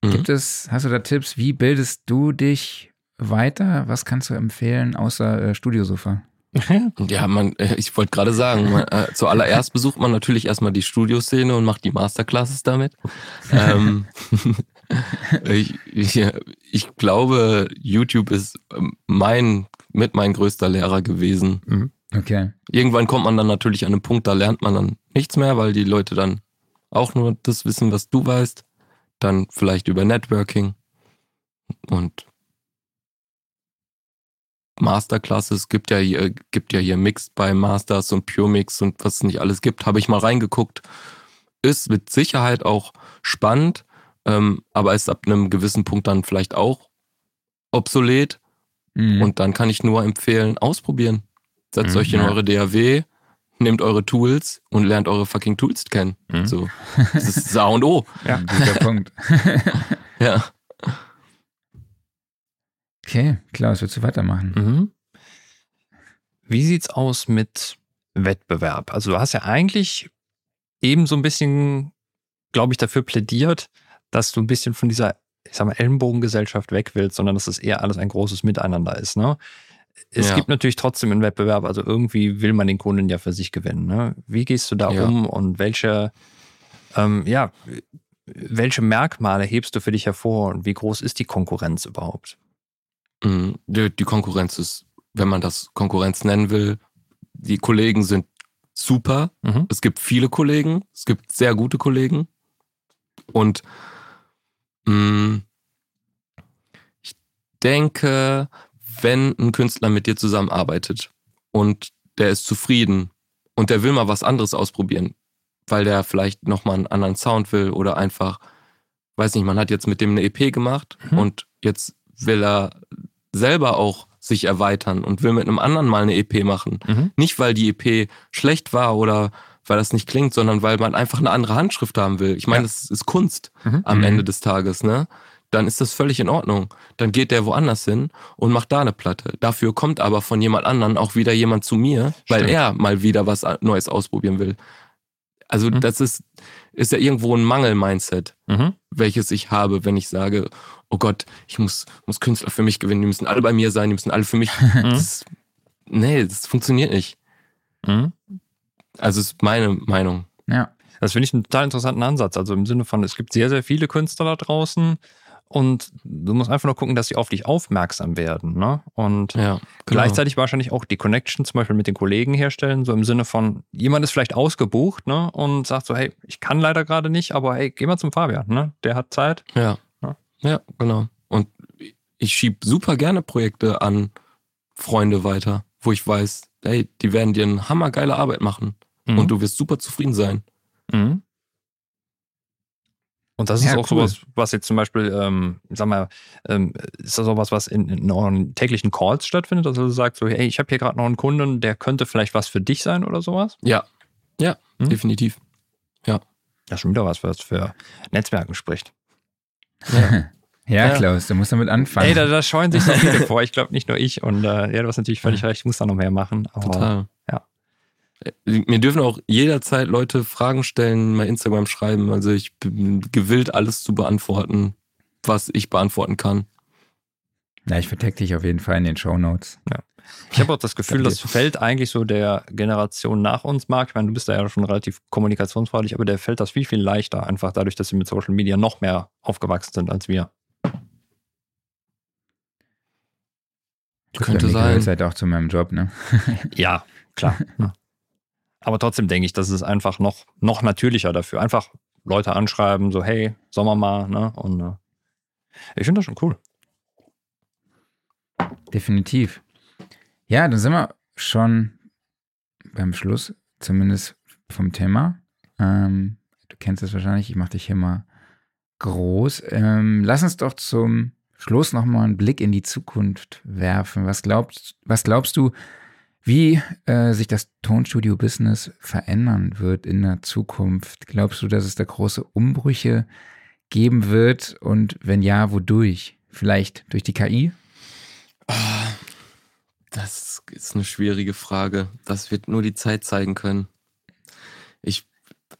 Mhm. Gibt es, hast du da Tipps, wie bildest du dich weiter? Was kannst du empfehlen, außer äh, Studiosofa? [LAUGHS] Ja, man, äh, ich wollte gerade sagen, man, äh, zuallererst besucht man natürlich erstmal die Studioszene und macht die Masterclasses damit. ähm, [LAUGHS] ich, ich, ich glaube, YouTube ist ähm, mein mit mein größter Lehrer gewesen. Mhm. Okay. Irgendwann kommt man dann natürlich an einen Punkt, da lernt man dann nichts mehr, weil die Leute dann auch nur das wissen, was du weißt. Dann vielleicht über Networking und Masterclasses gibt ja hier, gibt ja hier Mixed bei Masters und Pure Mix und was es nicht alles gibt, habe ich mal reingeguckt. Ist mit Sicherheit auch spannend, ähm, aber ist ab einem gewissen Punkt dann vielleicht auch obsolet. Mhm. Und dann kann ich nur empfehlen, ausprobieren. Setzt Mhm, euch in eure DAW, nehmt eure Tools und lernt eure fucking Tools kennen. Mhm. So. [LAUGHS] Das ist A und O. Ja. Guter Punkt. [LAUGHS] Ja. Okay, Klaus, willst du weitermachen? Mhm. Wie sieht's aus mit Wettbewerb? Also du hast ja eigentlich eben so ein bisschen, glaube ich, dafür plädiert, dass du ein bisschen von dieser, ich sag mal, Ellenbogengesellschaft weg willst, sondern dass es eher alles ein großes Miteinander ist. Ne? Es Ja. gibt natürlich trotzdem einen Wettbewerb, also irgendwie will man den Kunden ja für sich gewinnen. Ne? Wie gehst du da Ja. um und welche, ähm, ja, welche Merkmale hebst du für dich hervor und wie groß ist die Konkurrenz überhaupt? Mhm. Die, die Konkurrenz ist, wenn man das Konkurrenz nennen will, die Kollegen sind super. Mhm. Es gibt viele Kollegen, es gibt sehr gute Kollegen. Und mh, ich denke, wenn ein Künstler mit dir zusammenarbeitet und der ist zufrieden und der will mal was anderes ausprobieren, weil der vielleicht nochmal einen anderen Sound will oder einfach, weiß nicht, man hat jetzt mit dem eine EP gemacht Mhm. und jetzt will er selber auch sich erweitern und will mit einem anderen mal eine EP machen. Mhm. Nicht, weil die EP schlecht war oder weil das nicht klingt, sondern weil man einfach eine andere Handschrift haben will. Ich meine, Ja. das ist Kunst Mhm. am Mhm. Ende des Tages, ne? Dann ist das völlig in Ordnung. Dann geht der woanders hin und macht da eine Platte. Dafür kommt aber von jemand anderen auch wieder jemand zu mir, weil Stimmt. er mal wieder was Neues ausprobieren will. Also Mhm. das ist, ist ja irgendwo ein Mangel-Mindset, Mhm. welches ich habe, wenn ich sage, oh Gott, ich muss, muss Künstler für mich gewinnen, die müssen alle bei mir sein, die müssen alle für mich. [LAUGHS] Das, nee, das funktioniert nicht. Mhm. Also ist meine Meinung. Ja. Das finde ich einen total interessanten Ansatz. Also im Sinne von, es gibt sehr, sehr viele Künstler da draußen und du musst einfach nur gucken, dass sie auf dich aufmerksam werden. Ne? Und Ja, genau. gleichzeitig wahrscheinlich auch die Connection zum Beispiel mit den Kollegen herstellen, so im Sinne von, jemand ist vielleicht ausgebucht ne? und sagt so, hey, ich kann leider gerade nicht, aber hey, geh mal zum Fabian, ne? der hat Zeit. Ja. Ja. Genau. Und ich schieb super gerne Projekte an Freunde weiter, wo ich weiß, hey, die werden dir eine hammergeile Arbeit machen Mhm. und du wirst super zufrieden sein. Mhm. Und das ist Ja, auch cool. sowas, was jetzt zum Beispiel, ähm, sag mal, ähm, ist das sowas, was in, in euren täglichen Calls stattfindet? Also du sagst so, hey, ich habe hier gerade noch einen Kunden, der könnte vielleicht was für dich sein oder sowas? Ja. Ja, Mhm. definitiv. Ja, schon wieder was, was für Netzwerken spricht. Ja. [LAUGHS] Ja, Ja. Klaus, du musst damit anfangen. Ey, da, da scheuen sich so [LAUGHS] viele vor. Ich glaube nicht nur ich. Und äh, ja, du hast natürlich völlig recht, ich muss da noch mehr machen. Aber Total. ja. Äh, Mir dürfen auch jederzeit Leute Fragen stellen, bei Instagram schreiben. Also ich bin gewillt, alles zu beantworten, was ich beantworten kann. ja, ich vertecke dich auf jeden Fall in den Show Notes. ich habe auch das Gefühl, das fällt eigentlich so der Generation nach uns, Marc. Ich meine, du bist da ja schon relativ kommunikationsfreudig, aber der fällt das viel, viel leichter, einfach dadurch, dass sie mit Social Media noch mehr aufgewachsen sind als wir. Könnte Bei mir sein. gehört's halt auch zu meinem Job, ne? [LAUGHS] Ja, klar. [LAUGHS] Ja. Aber trotzdem denke ich, das ist einfach noch, noch natürlicher dafür. Einfach Leute anschreiben, so, hey, Sommer mal, ne? Und äh, ich finde das schon cool. Definitiv. Ja, dann sind wir schon beim Schluss, zumindest vom Thema. Ähm, du kennst es wahrscheinlich, ich mache dich hier mal groß. Ähm, lass uns doch zum Schluss nochmal einen Blick in die Zukunft werfen. Was glaubst, was glaubst du, wie äh, sich das Tonstudio-Business verändern wird in der Zukunft? Glaubst du, dass es da große Umbrüche geben wird? Und wenn ja, wodurch? Vielleicht durch die KI? Ah, Das ist eine schwierige Frage. Das wird nur die Zeit zeigen können. Ich,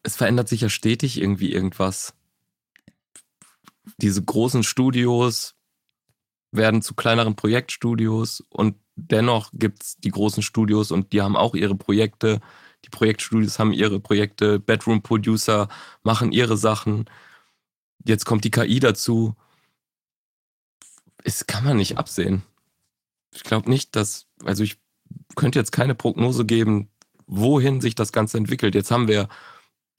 es verändert sich ja stetig irgendwie irgendwas. Diese großen Studios werden zu kleineren Projektstudios und dennoch gibt es die großen Studios und die haben auch ihre Projekte. Die Projektstudios haben ihre Projekte, Bedroom Producer machen ihre Sachen. Jetzt kommt die KI dazu. Es kann man nicht absehen ich glaube nicht, dass, also ich könnte jetzt keine Prognose geben, wohin sich das Ganze entwickelt. Jetzt haben wir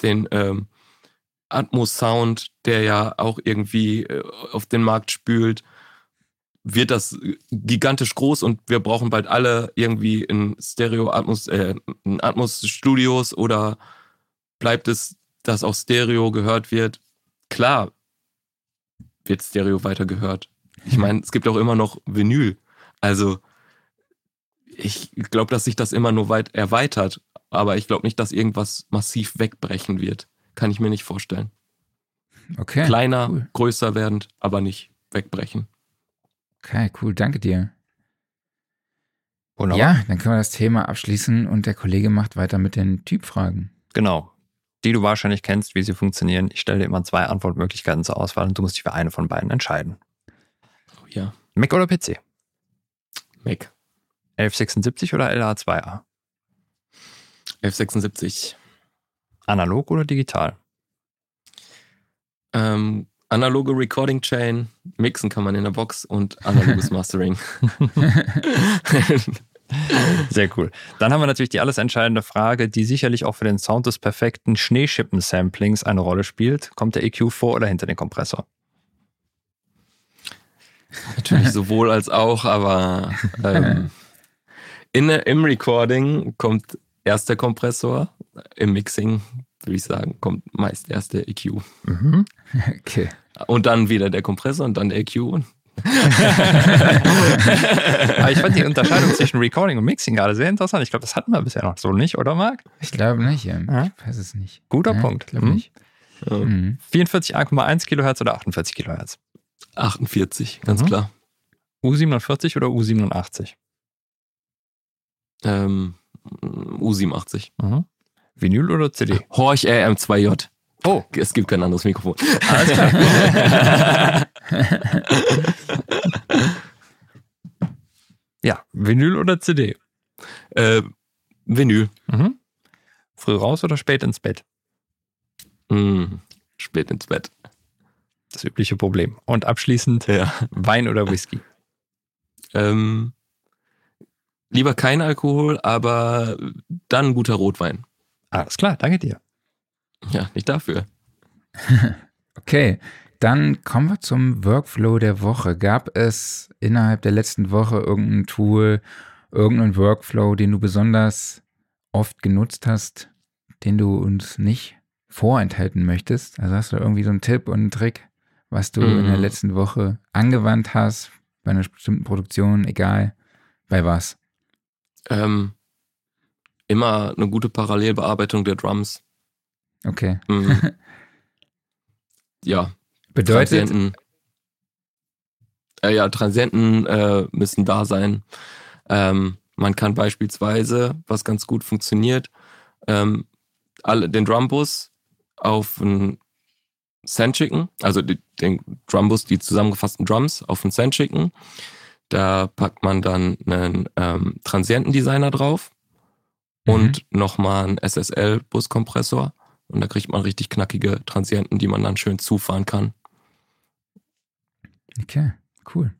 den ähm, Atmos-Sound, der ja auch irgendwie äh, auf den Markt spült. Wird das gigantisch groß und wir brauchen bald alle irgendwie in Stereo-Atmos, äh, in oder bleibt es, dass auch Stereo gehört wird? Klar wird Stereo weiter gehört. Ich meine, es gibt auch immer noch Vinyl. Also ich glaube, dass sich das immer nur weit erweitert, aber ich glaube nicht, dass irgendwas massiv wegbrechen wird. Kann ich mir nicht vorstellen. Okay. Kleiner, cool. größer werdend, aber nicht wegbrechen. Okay, cool. Danke dir. Wunderbar. Ja, dann können wir das Thema abschließen und der Kollege macht weiter mit den Typfragen. Genau. Die du wahrscheinlich kennst, wie sie funktionieren. Ich stelle dir immer zwei Antwortmöglichkeiten zur Auswahl und du musst dich für eine von beiden entscheiden. Oh, ja, Mac oder PC? Mac. 1176 oder LA2A? 1176. Analog oder digital? Ähm, analoge Recording Chain, mixen kann man in der Box und analoges [LAUGHS] Mastering. [LAUGHS] Sehr cool. Dann haben wir natürlich die alles entscheidende Frage, die sicherlich auch für den Sound des perfekten Schneeschippen-Samplings eine Rolle spielt. Kommt der EQ vor oder hinter den Kompressor? Natürlich [LAUGHS] sowohl als auch, aber ähm, in, im Recording kommt erst der Kompressor, im Mixing würde ich sagen, kommt meist erst der EQ. Mhm. [LAUGHS] Okay. Und dann wieder der Kompressor und dann der EQ. [LAUGHS] Aber ich fand die [LAUGHS] Unterscheidung zwischen Recording und Mixing gerade sehr interessant. Ich glaube, das hatten wir bisher noch so nicht, oder Marc? Ich glaube nicht. Ja. Ja. Ich weiß es nicht. Guter Ja, Punkt. Ich glaube Mhm. nicht. Mhm. 44,1 Kilohertz oder 48 Kilohertz? 48, ganz Mhm. klar. U47 oder U87? Ähm, U87. Mhm. Vinyl oder CD? Horch RM2J. Oh, Es gibt kein anderes Mikrofon. alles klar. [LAUGHS] ja, Vinyl oder CD? äh, Vinyl. Mhm. Früh raus oder spät ins Bett? Mm, spät ins Bett. Das übliche Problem. Und abschließend Ja. Wein oder Whisky? Ähm, lieber kein Alkohol, aber dann guter Rotwein. Alles klar, danke dir. Ja, nicht dafür. [LAUGHS] Okay, dann kommen wir zum Workflow der Woche. Gab es innerhalb der letzten Woche irgendein Tool, irgendeinen Workflow, den du besonders oft genutzt hast, den du uns nicht vorenthalten möchtest? Also hast du irgendwie so einen Tipp und einen Trick, was du in der Mhm. letzten Woche angewandt hast, bei einer bestimmten Produktion, egal bei was? Ähm, immer eine gute Parallelbearbeitung der Drums. Okay. Mm. [LAUGHS] ja, Bedeutet, Transienten. Äh, ja, Transienten äh, müssen da sein. Ähm, man kann beispielsweise, was ganz gut funktioniert, ähm, alle, den Drumbus auf einen Send schicken, also die, den Drumbus, die zusammengefassten Drums auf einen Send schicken. Da packt man dann einen ähm, Transientendesigner drauf und nochmal einen SSL-Buskompressor. Und da kriegt man richtig knackige Transienten, die man dann schön zufahren kann, okay, cool.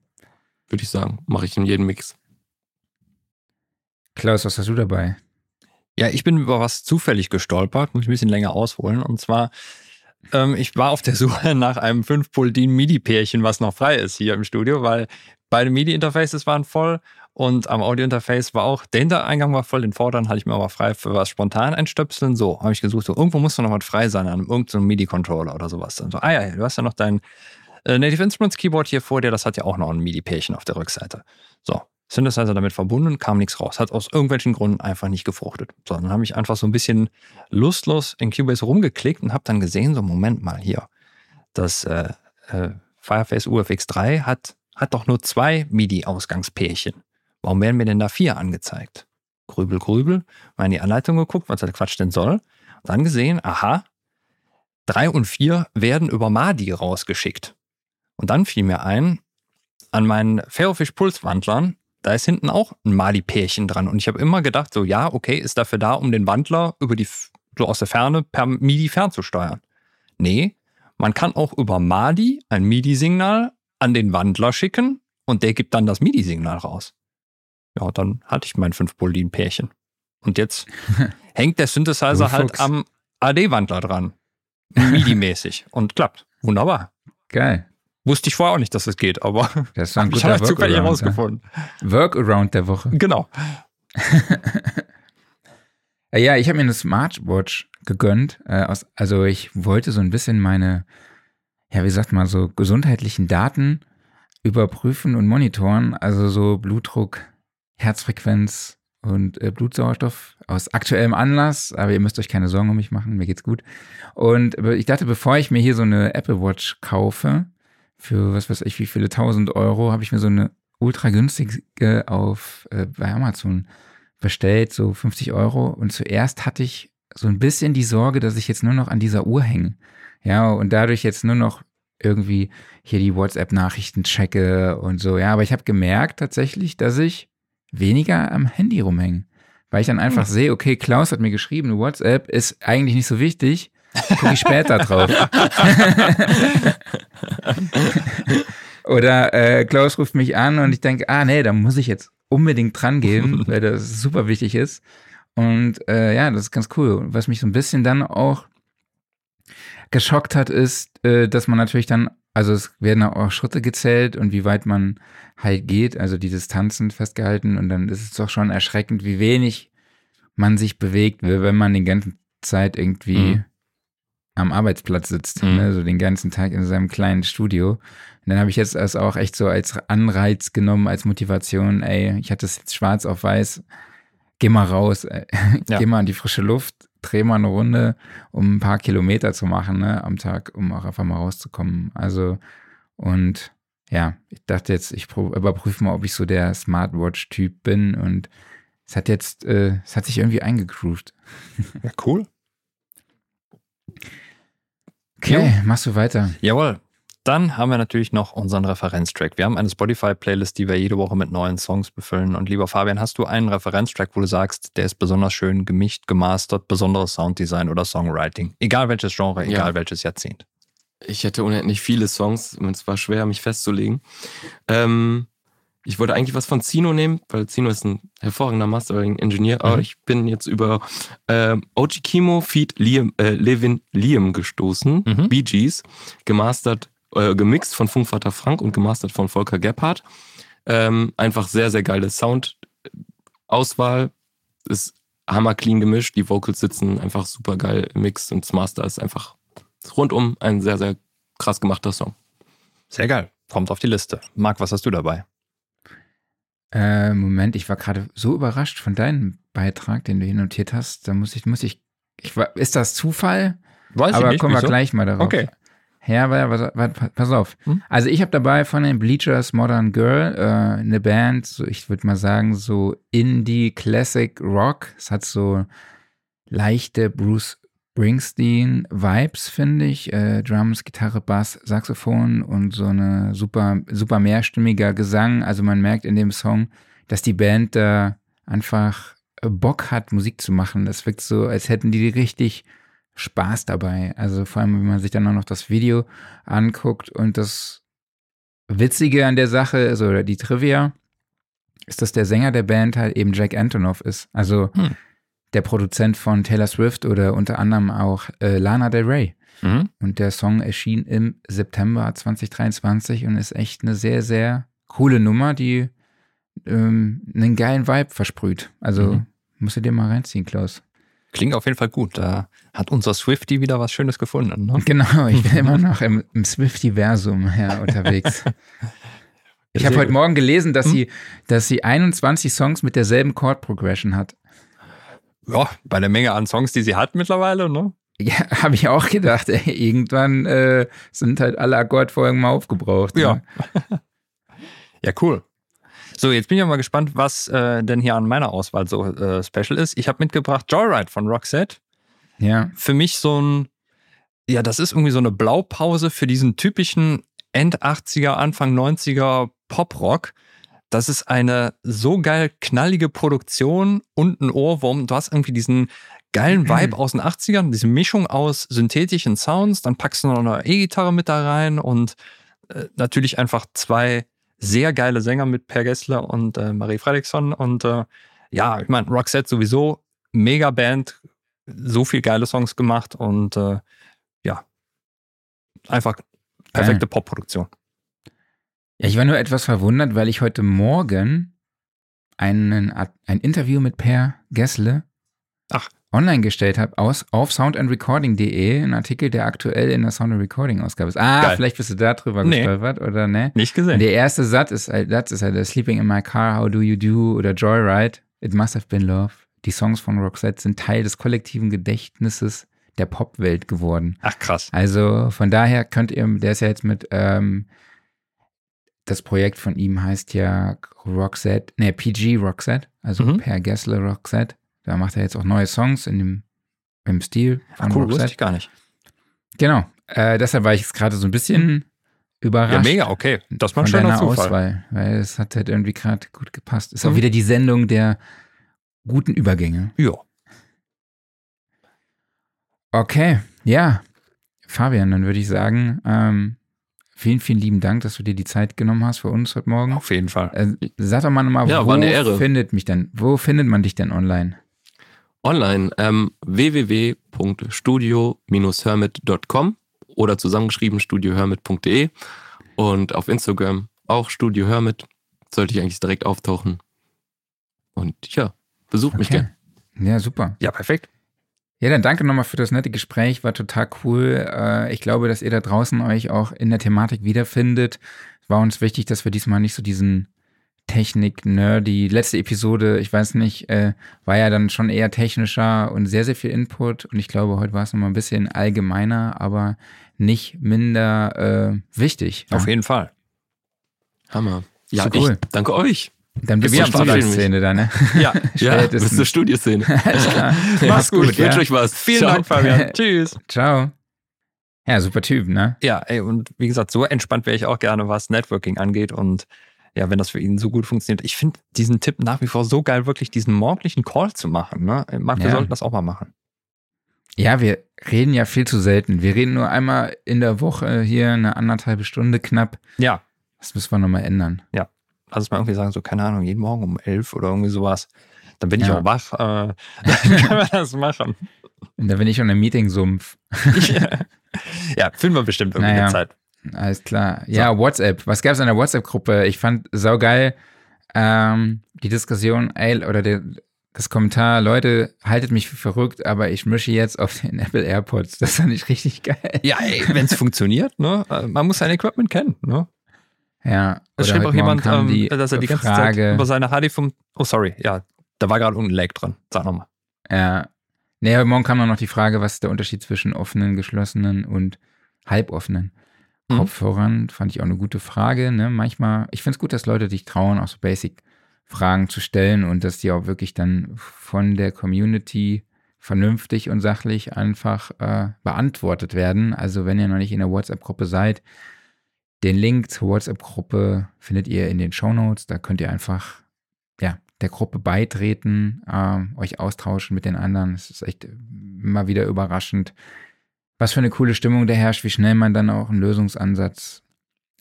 würde ich sagen. Mache ich in jedem Mix. Klaus, was hast du dabei? Ja, ich bin über was zufällig gestolpert, muss ich ein bisschen länger ausholen. Und zwar, ähm, ich war auf der [LAUGHS] Suche nach einem 5-Pol-DIN MIDI-Pärchen, was noch frei ist hier im Studio, weil beide MIDI-Interfaces waren voll und am Audio-Interface war auch, der Hintereingang war voll, den vorderen hatte ich mir aber frei für was spontan einstöpseln. So, habe ich gesucht, so, irgendwo muss noch was frei sein an irgendeinem MIDI-Controller oder sowas. Dann so, ah ja, du hast ja noch dein äh, Native Instruments Keyboard hier vor dir, das hat ja auch noch ein MIDI-Pärchen auf der Rückseite. So, Synthesizer damit verbunden, kam nichts raus. Hat aus irgendwelchen Gründen einfach nicht gefruchtet. So, dann habe ich einfach so ein bisschen lustlos in Cubase rumgeklickt und habe dann gesehen, so Moment mal hier, das äh, äh, Fireface UFX3 hat, hat doch nur zwei MIDI-Ausgangspärchen. Warum werden mir denn da vier angezeigt? Grübel, grübel, mal in die Anleitung geguckt, was der Quatsch denn soll. Und dann gesehen, aha, drei und vier werden über MADI rausgeschickt. Und dann fiel mir ein, an meinen Ferrofish-Pulswandlern, da ist hinten auch ein Mali-Pärchen dran. Und ich habe immer gedacht, so, ja, okay, ist dafür da, um den Wandler über die, so aus der Ferne per MIDI fernzusteuern. Nee, man kann auch über MADI ein MIDI-Signal an den Wandler schicken und der gibt dann das MIDI-Signal raus. Ja, dann hatte ich mein 5-Bolin-Pärchen. Und jetzt [LAUGHS] hängt der Synthesizer halt am AD-Wandler dran. MIDI-mäßig. [LAUGHS] Und klappt. Wunderbar. Geil. Wusste ich vorher auch nicht, dass das geht, aber Das war ein [LAUGHS] ich guter habe zufällig Workaround. ja. herausgefunden. Workaround der Woche. Genau. Ja, ich habe mir eine Smartwatch gegönnt. Äh, also ich wollte so ein bisschen meine, ja, wie sagt man, so gesundheitlichen Daten überprüfen und monitoren. Also so Blutdruck, Herzfrequenz und äh, Blutsauerstoff aus aktuellem Anlass. Aber ihr müsst euch keine Sorgen um mich machen, mir geht's gut. Und ich dachte, bevor ich mir hier so eine Apple Watch kaufe, für was weiß ich, wie viele tausend Euro, habe ich mir so eine ultra günstige auf äh, bei Amazon bestellt, so 50 Euro. Und zuerst hatte ich so ein bisschen die Sorge, dass ich jetzt nur noch an dieser Uhr hänge. Ja, und dadurch jetzt nur noch irgendwie hier die WhatsApp-Nachrichten checke und so. Ja, aber ich habe gemerkt tatsächlich, dass ich weniger am Handy rumhänge. Weil ich dann einfach sehe, okay, Klaus hat mir geschrieben, WhatsApp ist eigentlich nicht so wichtig. Gucke ich später drauf. [LAUGHS] Oder äh, Klaus ruft mich an und ich denke, ah nee, da muss ich jetzt unbedingt dran gehen, [LAUGHS] weil das super wichtig ist. Und äh, ja, das ist ganz cool. Was mich so ein bisschen dann auch geschockt hat, ist, äh, dass man natürlich dann, also es werden auch Schritte gezählt und wie weit man halt geht, also die Distanzen festgehalten und dann ist es doch schon erschreckend, wie wenig man sich bewegt, wenn man die ganze Zeit irgendwie Mhm. am Arbeitsplatz sitzt, Mhm. ne, so den ganzen Tag in seinem kleinen Studio. Und dann habe ich jetzt das auch echt so als Anreiz genommen, als Motivation, ey, ich hatte es jetzt schwarz auf weiß, geh mal raus. [LAUGHS] Ja. geh mal in die frische Luft, dreh mal eine Runde, um ein paar Kilometer zu machen, ne, am Tag, um auch einfach mal rauszukommen. Also, und ja, ich dachte jetzt, ich überprüfe mal, ob ich so der Smartwatch-Typ bin und es hat jetzt, äh, es hat sich irgendwie eingegroovt. Ja, cool. Okay, machst du weiter. Jawohl. Dann haben wir natürlich noch unseren Referenztrack. Wir haben eine Spotify-Playlist, die wir jede Woche mit neuen Songs befüllen. Und lieber Fabian, hast du einen Referenztrack, wo du sagst, der ist besonders schön gemischt, gemastert, besonderes Sounddesign oder Songwriting? Egal welches Genre, Ja. egal welches Jahrzehnt. Ich hätte unendlich viele Songs und es war schwer, mich festzulegen. Ähm, ich wollte eigentlich was von Zino nehmen, weil Zino ist ein hervorragender Mastering-Engineer, aber Mhm. ich bin jetzt über ähm, OG Kimo Feed Liam, äh, Levin Liam gestoßen, Mhm. Bee Gees, gemastert, äh, gemixt von Funkvater Frank und gemastert von Volker Gebhardt. Ähm, einfach sehr, sehr geile Sound-Auswahl. Ist hammerclean gemischt, die Vocals sitzen einfach super geil im Mix und das Master ist einfach rundum ein sehr, sehr krass gemachter Song. Sehr geil. Kommt auf die Liste. Marc, was hast du dabei? Äh, Moment, ich war gerade so überrascht von deinem Beitrag, den du hier notiert hast. Da muss ich, muss ich, ich war, ist das Zufall? Weiß Aber kommen wir gleich mal darauf. Okay. Ja, aber, aber pass auf. Hm? Also ich habe dabei von den Bleachers Modern Girl äh, eine Band, so ich würde mal sagen so Indie Classic Rock. Es hat so leichte Bruce Springsteen Vibes, finde ich. Äh, Drums, Gitarre, Bass, Saxophon und so eine super super mehrstimmiger Gesang. Also man merkt in dem Song, dass die Band da einfach äh, Bock hat, Musik zu machen. Das wirkt so, als hätten die richtig Spaß dabei. Also vor allem, wenn man sich dann auch noch das Video anguckt und das Witzige an der Sache, also oder die Trivia, ist, dass der Sänger der Band halt eben Jack Antonoff ist. Also Hm. der Produzent von Taylor Swift oder unter anderem auch äh, Lana Del Rey. Mhm. Und der Song erschien im September 2023 und ist echt eine sehr, sehr coole Nummer, die ähm, einen geilen Vibe versprüht. Also Mhm. musst du dir mal reinziehen, Klaus. Klingt auf jeden Fall gut. Da hat unser Swifty wieder was Schönes gefunden. Ne? Genau, ich bin [LAUGHS] immer noch im, im Swiftiversum ja, unterwegs. [LAUGHS] Ich habe heute. Morgen gelesen, dass Hm? sie, dass sie 21 Songs mit derselben Chord Progression hat. Ja, bei der Menge an Songs, die sie hat mittlerweile, ne? Ja, [LAUGHS] habe ich auch gedacht. Ey, irgendwann äh, sind halt alle Akkordfolgen mal aufgebraucht. Ja. Ne? Ja, cool. So, jetzt bin ich mal gespannt, was äh, denn hier an meiner Auswahl so äh, special ist. Ich habe mitgebracht Joyride von Roxette. Ja. Für mich so ein, ja, das ist irgendwie so eine Blaupause für diesen typischen End 80er, Anfang 90er Pop-Rock. Das ist eine so geil knallige Produktion und ein Ohrwurm. Du hast irgendwie diesen geilen [CLEARS THROAT] Vibe aus den 80ern, diese Mischung aus synthetischen Sounds, dann packst du noch eine E-Gitarre mit da rein und äh, natürlich einfach zwei sehr geile Sänger mit Per Gessler und äh, Marie Fredriksson. Und äh, ja, ich meine, Roxette sowieso, mega Band, so viel geile Songs gemacht und äh, ja, einfach perfekte Popproduktion. Ja, ich war nur etwas verwundert, weil ich heute Morgen einen, ein Interview mit Per Gessle Ach. Online gestellt habe aus, auf soundandrecording.de, ein Artikel, der aktuell in der Sound and Recording Ausgabe ist. Ah, Geil. vielleicht bist du da drüber Nee. gestolpert, oder ne? Nicht gesehen. der erste Satz ist halt, Satz ist halt Sleeping in my car, how do you do oder Joyride, it must have been love. Die Songs von Roxette sind Teil des kollektiven Gedächtnisses der Popwelt geworden. Ach krass. Also von daher könnt ihr, der ist ja jetzt mit, ähm, das Projekt von ihm heißt ja Roxette, ne, PG Roxette, also Mhm. Per Gessler Roxette. Da macht er jetzt auch neue Songs in dem, im Stil von Ach, cool, wusste ich gar nicht. Genau. Äh, deshalb war ich jetzt gerade so ein bisschen überrascht Ja, mega, okay. Das war ein schöner Zufall. Auswahl, weil es hat halt irgendwie gerade gut gepasst. Ist auch Mhm. wieder die Sendung der guten Übergänge. Ja. Okay, ja. Fabian, dann würde ich sagen, ähm, vielen, vielen lieben Dank, dass du dir die Zeit genommen hast für uns heute Morgen. Auf jeden Fall. Äh, sag doch mal nochmal, Ja, wo war eine Ehre. findet mich denn, wo findet man dich denn online? Online ähm, www.studio-hermit.com oder zusammengeschrieben studiohermit.de und auf Instagram auch Studio Hermit. Sollte ich eigentlich direkt auftauchen. Und ja, besucht mich Okay. gerne. Ja, super. Ja, perfekt. Ja, dann danke nochmal für das nette Gespräch, war total cool. Äh, Ich glaube, dass ihr da draußen euch auch in der Thematik wiederfindet. Es war uns wichtig, dass wir diesmal nicht so diesen Technik-Nerdy, letzte Episode, ich weiß nicht, äh, war ja dann schon eher technischer und sehr, sehr viel Input. Und ich glaube, heute war es nochmal ein bisschen allgemeiner, aber nicht minder äh, wichtig. Auf ja? jeden Fall. Hammer. Ja, So cool. ich danke euch. Dann bist Wir du haben Studioszene da, ne? [LAUGHS] Ja, [LAUGHS] Ja, Spätestens. bis zur Studioszene. [LAUGHS] Alles klar. Mach's gut, Ich wünsche ja. euch was. vielen Ciao. Dank, Fabian. Tschüss. Ciao. Ja, super Typ, ne? Ja, ey, und wie gesagt, so entspannt wäre ich auch gerne, was Networking angeht. Und ja, wenn das für ihn so gut funktioniert. Ich finde diesen Tipp nach wie vor so geil, wirklich diesen morgendlichen Call zu machen. Ne? Marc, wir Ja. sollten das auch mal machen. Ja, wir reden ja viel zu selten. Wir reden nur einmal in der Woche hier eine anderthalbe Stunde knapp. Ja, Das müssen wir nochmal ändern. lass uns mal irgendwie sagen, so, keine Ahnung, jeden Morgen um elf oder irgendwie sowas. Dann bin ich Ja. auch wach. Äh, dann können wir das machen. Und da bin ich schon im Meeting-Sumpf. [LAUGHS] ja, finden wir bestimmt irgendwie Naja. eine Zeit. Alles klar. Ja, WhatsApp. Was gab es in der WhatsApp-Gruppe? Ich fand saugeil ähm, die Diskussion, ey, oder der, das Kommentar, Leute, haltet mich für verrückt, aber ich mische jetzt auf den [LAUGHS] Apple AirPods. Das fand ich richtig geil. Ja, ey, wenn es funktioniert, ne? äh, man muss sein Equipment kennen. Ne? Ja. Es schrieb auch jemand, ähm, die dass er die ganze Frage, Zeit über seine HD5. Oh, sorry, ja, da war gerade irgendein Lag drin. Sag nochmal. Ja. Nee, heute Morgen kam noch die Frage, was ist der Unterschied zwischen offenen, geschlossenen und halboffenen Mhm. Kopfhörern? Fand ich auch eine gute Frage. Ne? Manchmal, ich finde es gut, dass Leute sich trauen, auch so Basic-Fragen zu stellen und dass die auch wirklich dann von der Community vernünftig und sachlich einfach äh, beantwortet werden. Also wenn ihr noch nicht in der WhatsApp-Gruppe seid, den Link zur WhatsApp-Gruppe findet ihr in den Shownotes. Da könnt ihr einfach ja, der Gruppe beitreten, ähm, euch austauschen mit den anderen. Es ist echt immer wieder überraschend, was für eine coole Stimmung da herrscht, wie schnell man dann auch einen Lösungsansatz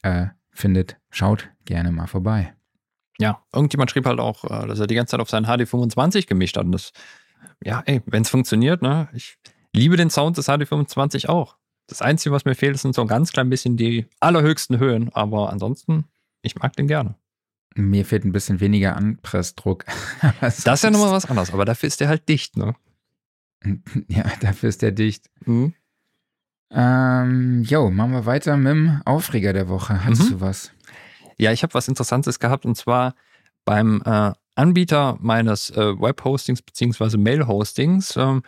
äh, findet. Schaut gerne mal vorbei. Ja, irgendjemand schrieb halt auch, äh, dass er die ganze Zeit auf seinen HD25 gemischt hat. Und das, ja, ey, wenn es funktioniert, ne? Ich liebe den Sound des HD25 auch. Das Einzige, was mir fehlt, sind so ein ganz klein bisschen die allerhöchsten Höhen. Aber ansonsten, ich mag den gerne. Mir fehlt ein bisschen weniger Anpressdruck. [LAUGHS] Das ist ja nochmal was anderes, aber dafür ist der halt dicht, ne? [LAUGHS] Ja, dafür ist der dicht. Mhm. Ähm, jo, machen wir weiter mit dem Aufreger der Woche. Hattest Mhm. du was? Ja, ich habe was Interessantes gehabt und zwar beim äh, Anbieter meines äh, Webhostings beziehungsweise Mail-Hostings. Ähm,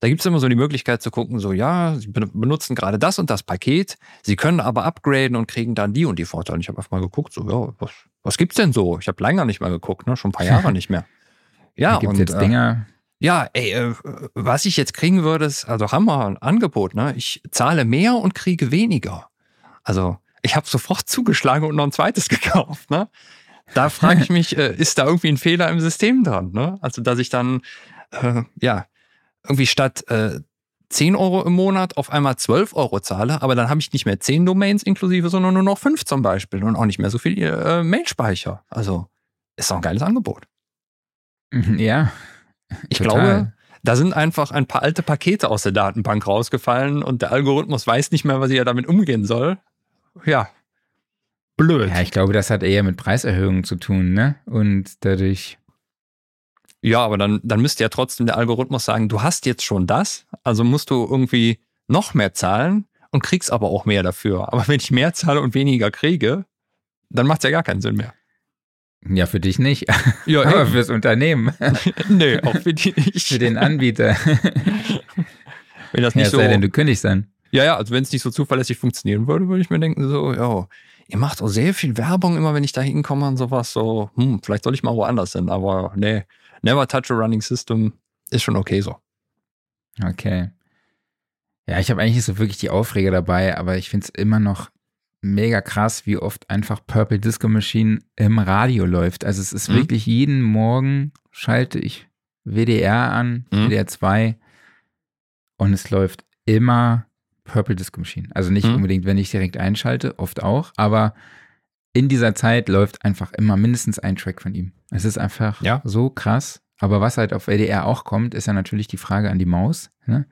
da gibt es immer so die Möglichkeit zu gucken, so ja, Sie ben- benutzen gerade das und das Paket, Sie können aber upgraden und kriegen dann die und die Vorteile. Ich habe einfach mal geguckt, so ja, was, was gibt's denn so? Ich habe länger nicht mal geguckt, ne? schon ein paar [LAUGHS] Jahre nicht mehr. Ja, da gibt und jetzt äh, Dinger. Ja, ey, äh, was ich jetzt kriegen würde, ist, also haben wir ein Angebot, ne? Ich zahle mehr und kriege weniger. Also, ich habe sofort zugeschlagen und noch ein zweites [LAUGHS] gekauft, ne? Da frage ich [LAUGHS] mich, äh, ist da irgendwie ein Fehler im System dran, ne? Also, dass ich dann, äh, ja, irgendwie statt äh, 10 Euro im Monat auf einmal 12 Euro zahle, aber dann habe ich nicht mehr 10 Domains inklusive, sondern nur noch 5 zum Beispiel und auch nicht mehr so viel äh, Mailspeicher. Also ist doch ein geiles Angebot. [LAUGHS] Ja. Ich total. glaube, da sind einfach ein paar alte Pakete aus der Datenbank rausgefallen und der Algorithmus weiß nicht mehr, was er damit umgehen soll. Ja. Blöd. Ja, ich glaube, das hat eher mit Preiserhöhungen zu tun, ne? Und dadurch. Ja, aber dann, dann müsste ja trotzdem der Algorithmus sagen, du hast jetzt schon das, also musst du irgendwie noch mehr zahlen und kriegst aber auch mehr dafür. Aber wenn ich mehr zahle und weniger kriege, dann macht es ja gar keinen Sinn mehr. Ja, für dich nicht. Ja, [LAUGHS] Aber eben. fürs Unternehmen, [LAUGHS] nee, auch für die nicht. für den Anbieter. [LAUGHS] wenn das Ja, nicht es so, sei denn, du kündigst dann. ja, ja, also wenn es nicht so zuverlässig funktionieren würde, würde ich mir denken, so, ja, ihr macht auch sehr viel Werbung immer, wenn ich da hinkomme und sowas, so, hm, vielleicht soll ich mal woanders hin, aber nee, never touch a running system ist schon okay so. Okay. Ja, ich habe eigentlich nicht so wirklich die Aufreger dabei, aber ich finde es immer noch mega krass, wie oft einfach Purple Disco Machine im Radio läuft. Also es ist Mhm. wirklich jeden Morgen schalte ich WDR an, Mhm. WDR 2 und es läuft immer Purple Disco Machine. Also nicht Mhm. unbedingt, wenn ich direkt einschalte, oft auch, aber in dieser Zeit läuft einfach immer mindestens ein Track von ihm. Es ist einfach Ja. so krass. Aber was halt auf WDR auch kommt, ist ja natürlich die Frage an die Maus. Ne?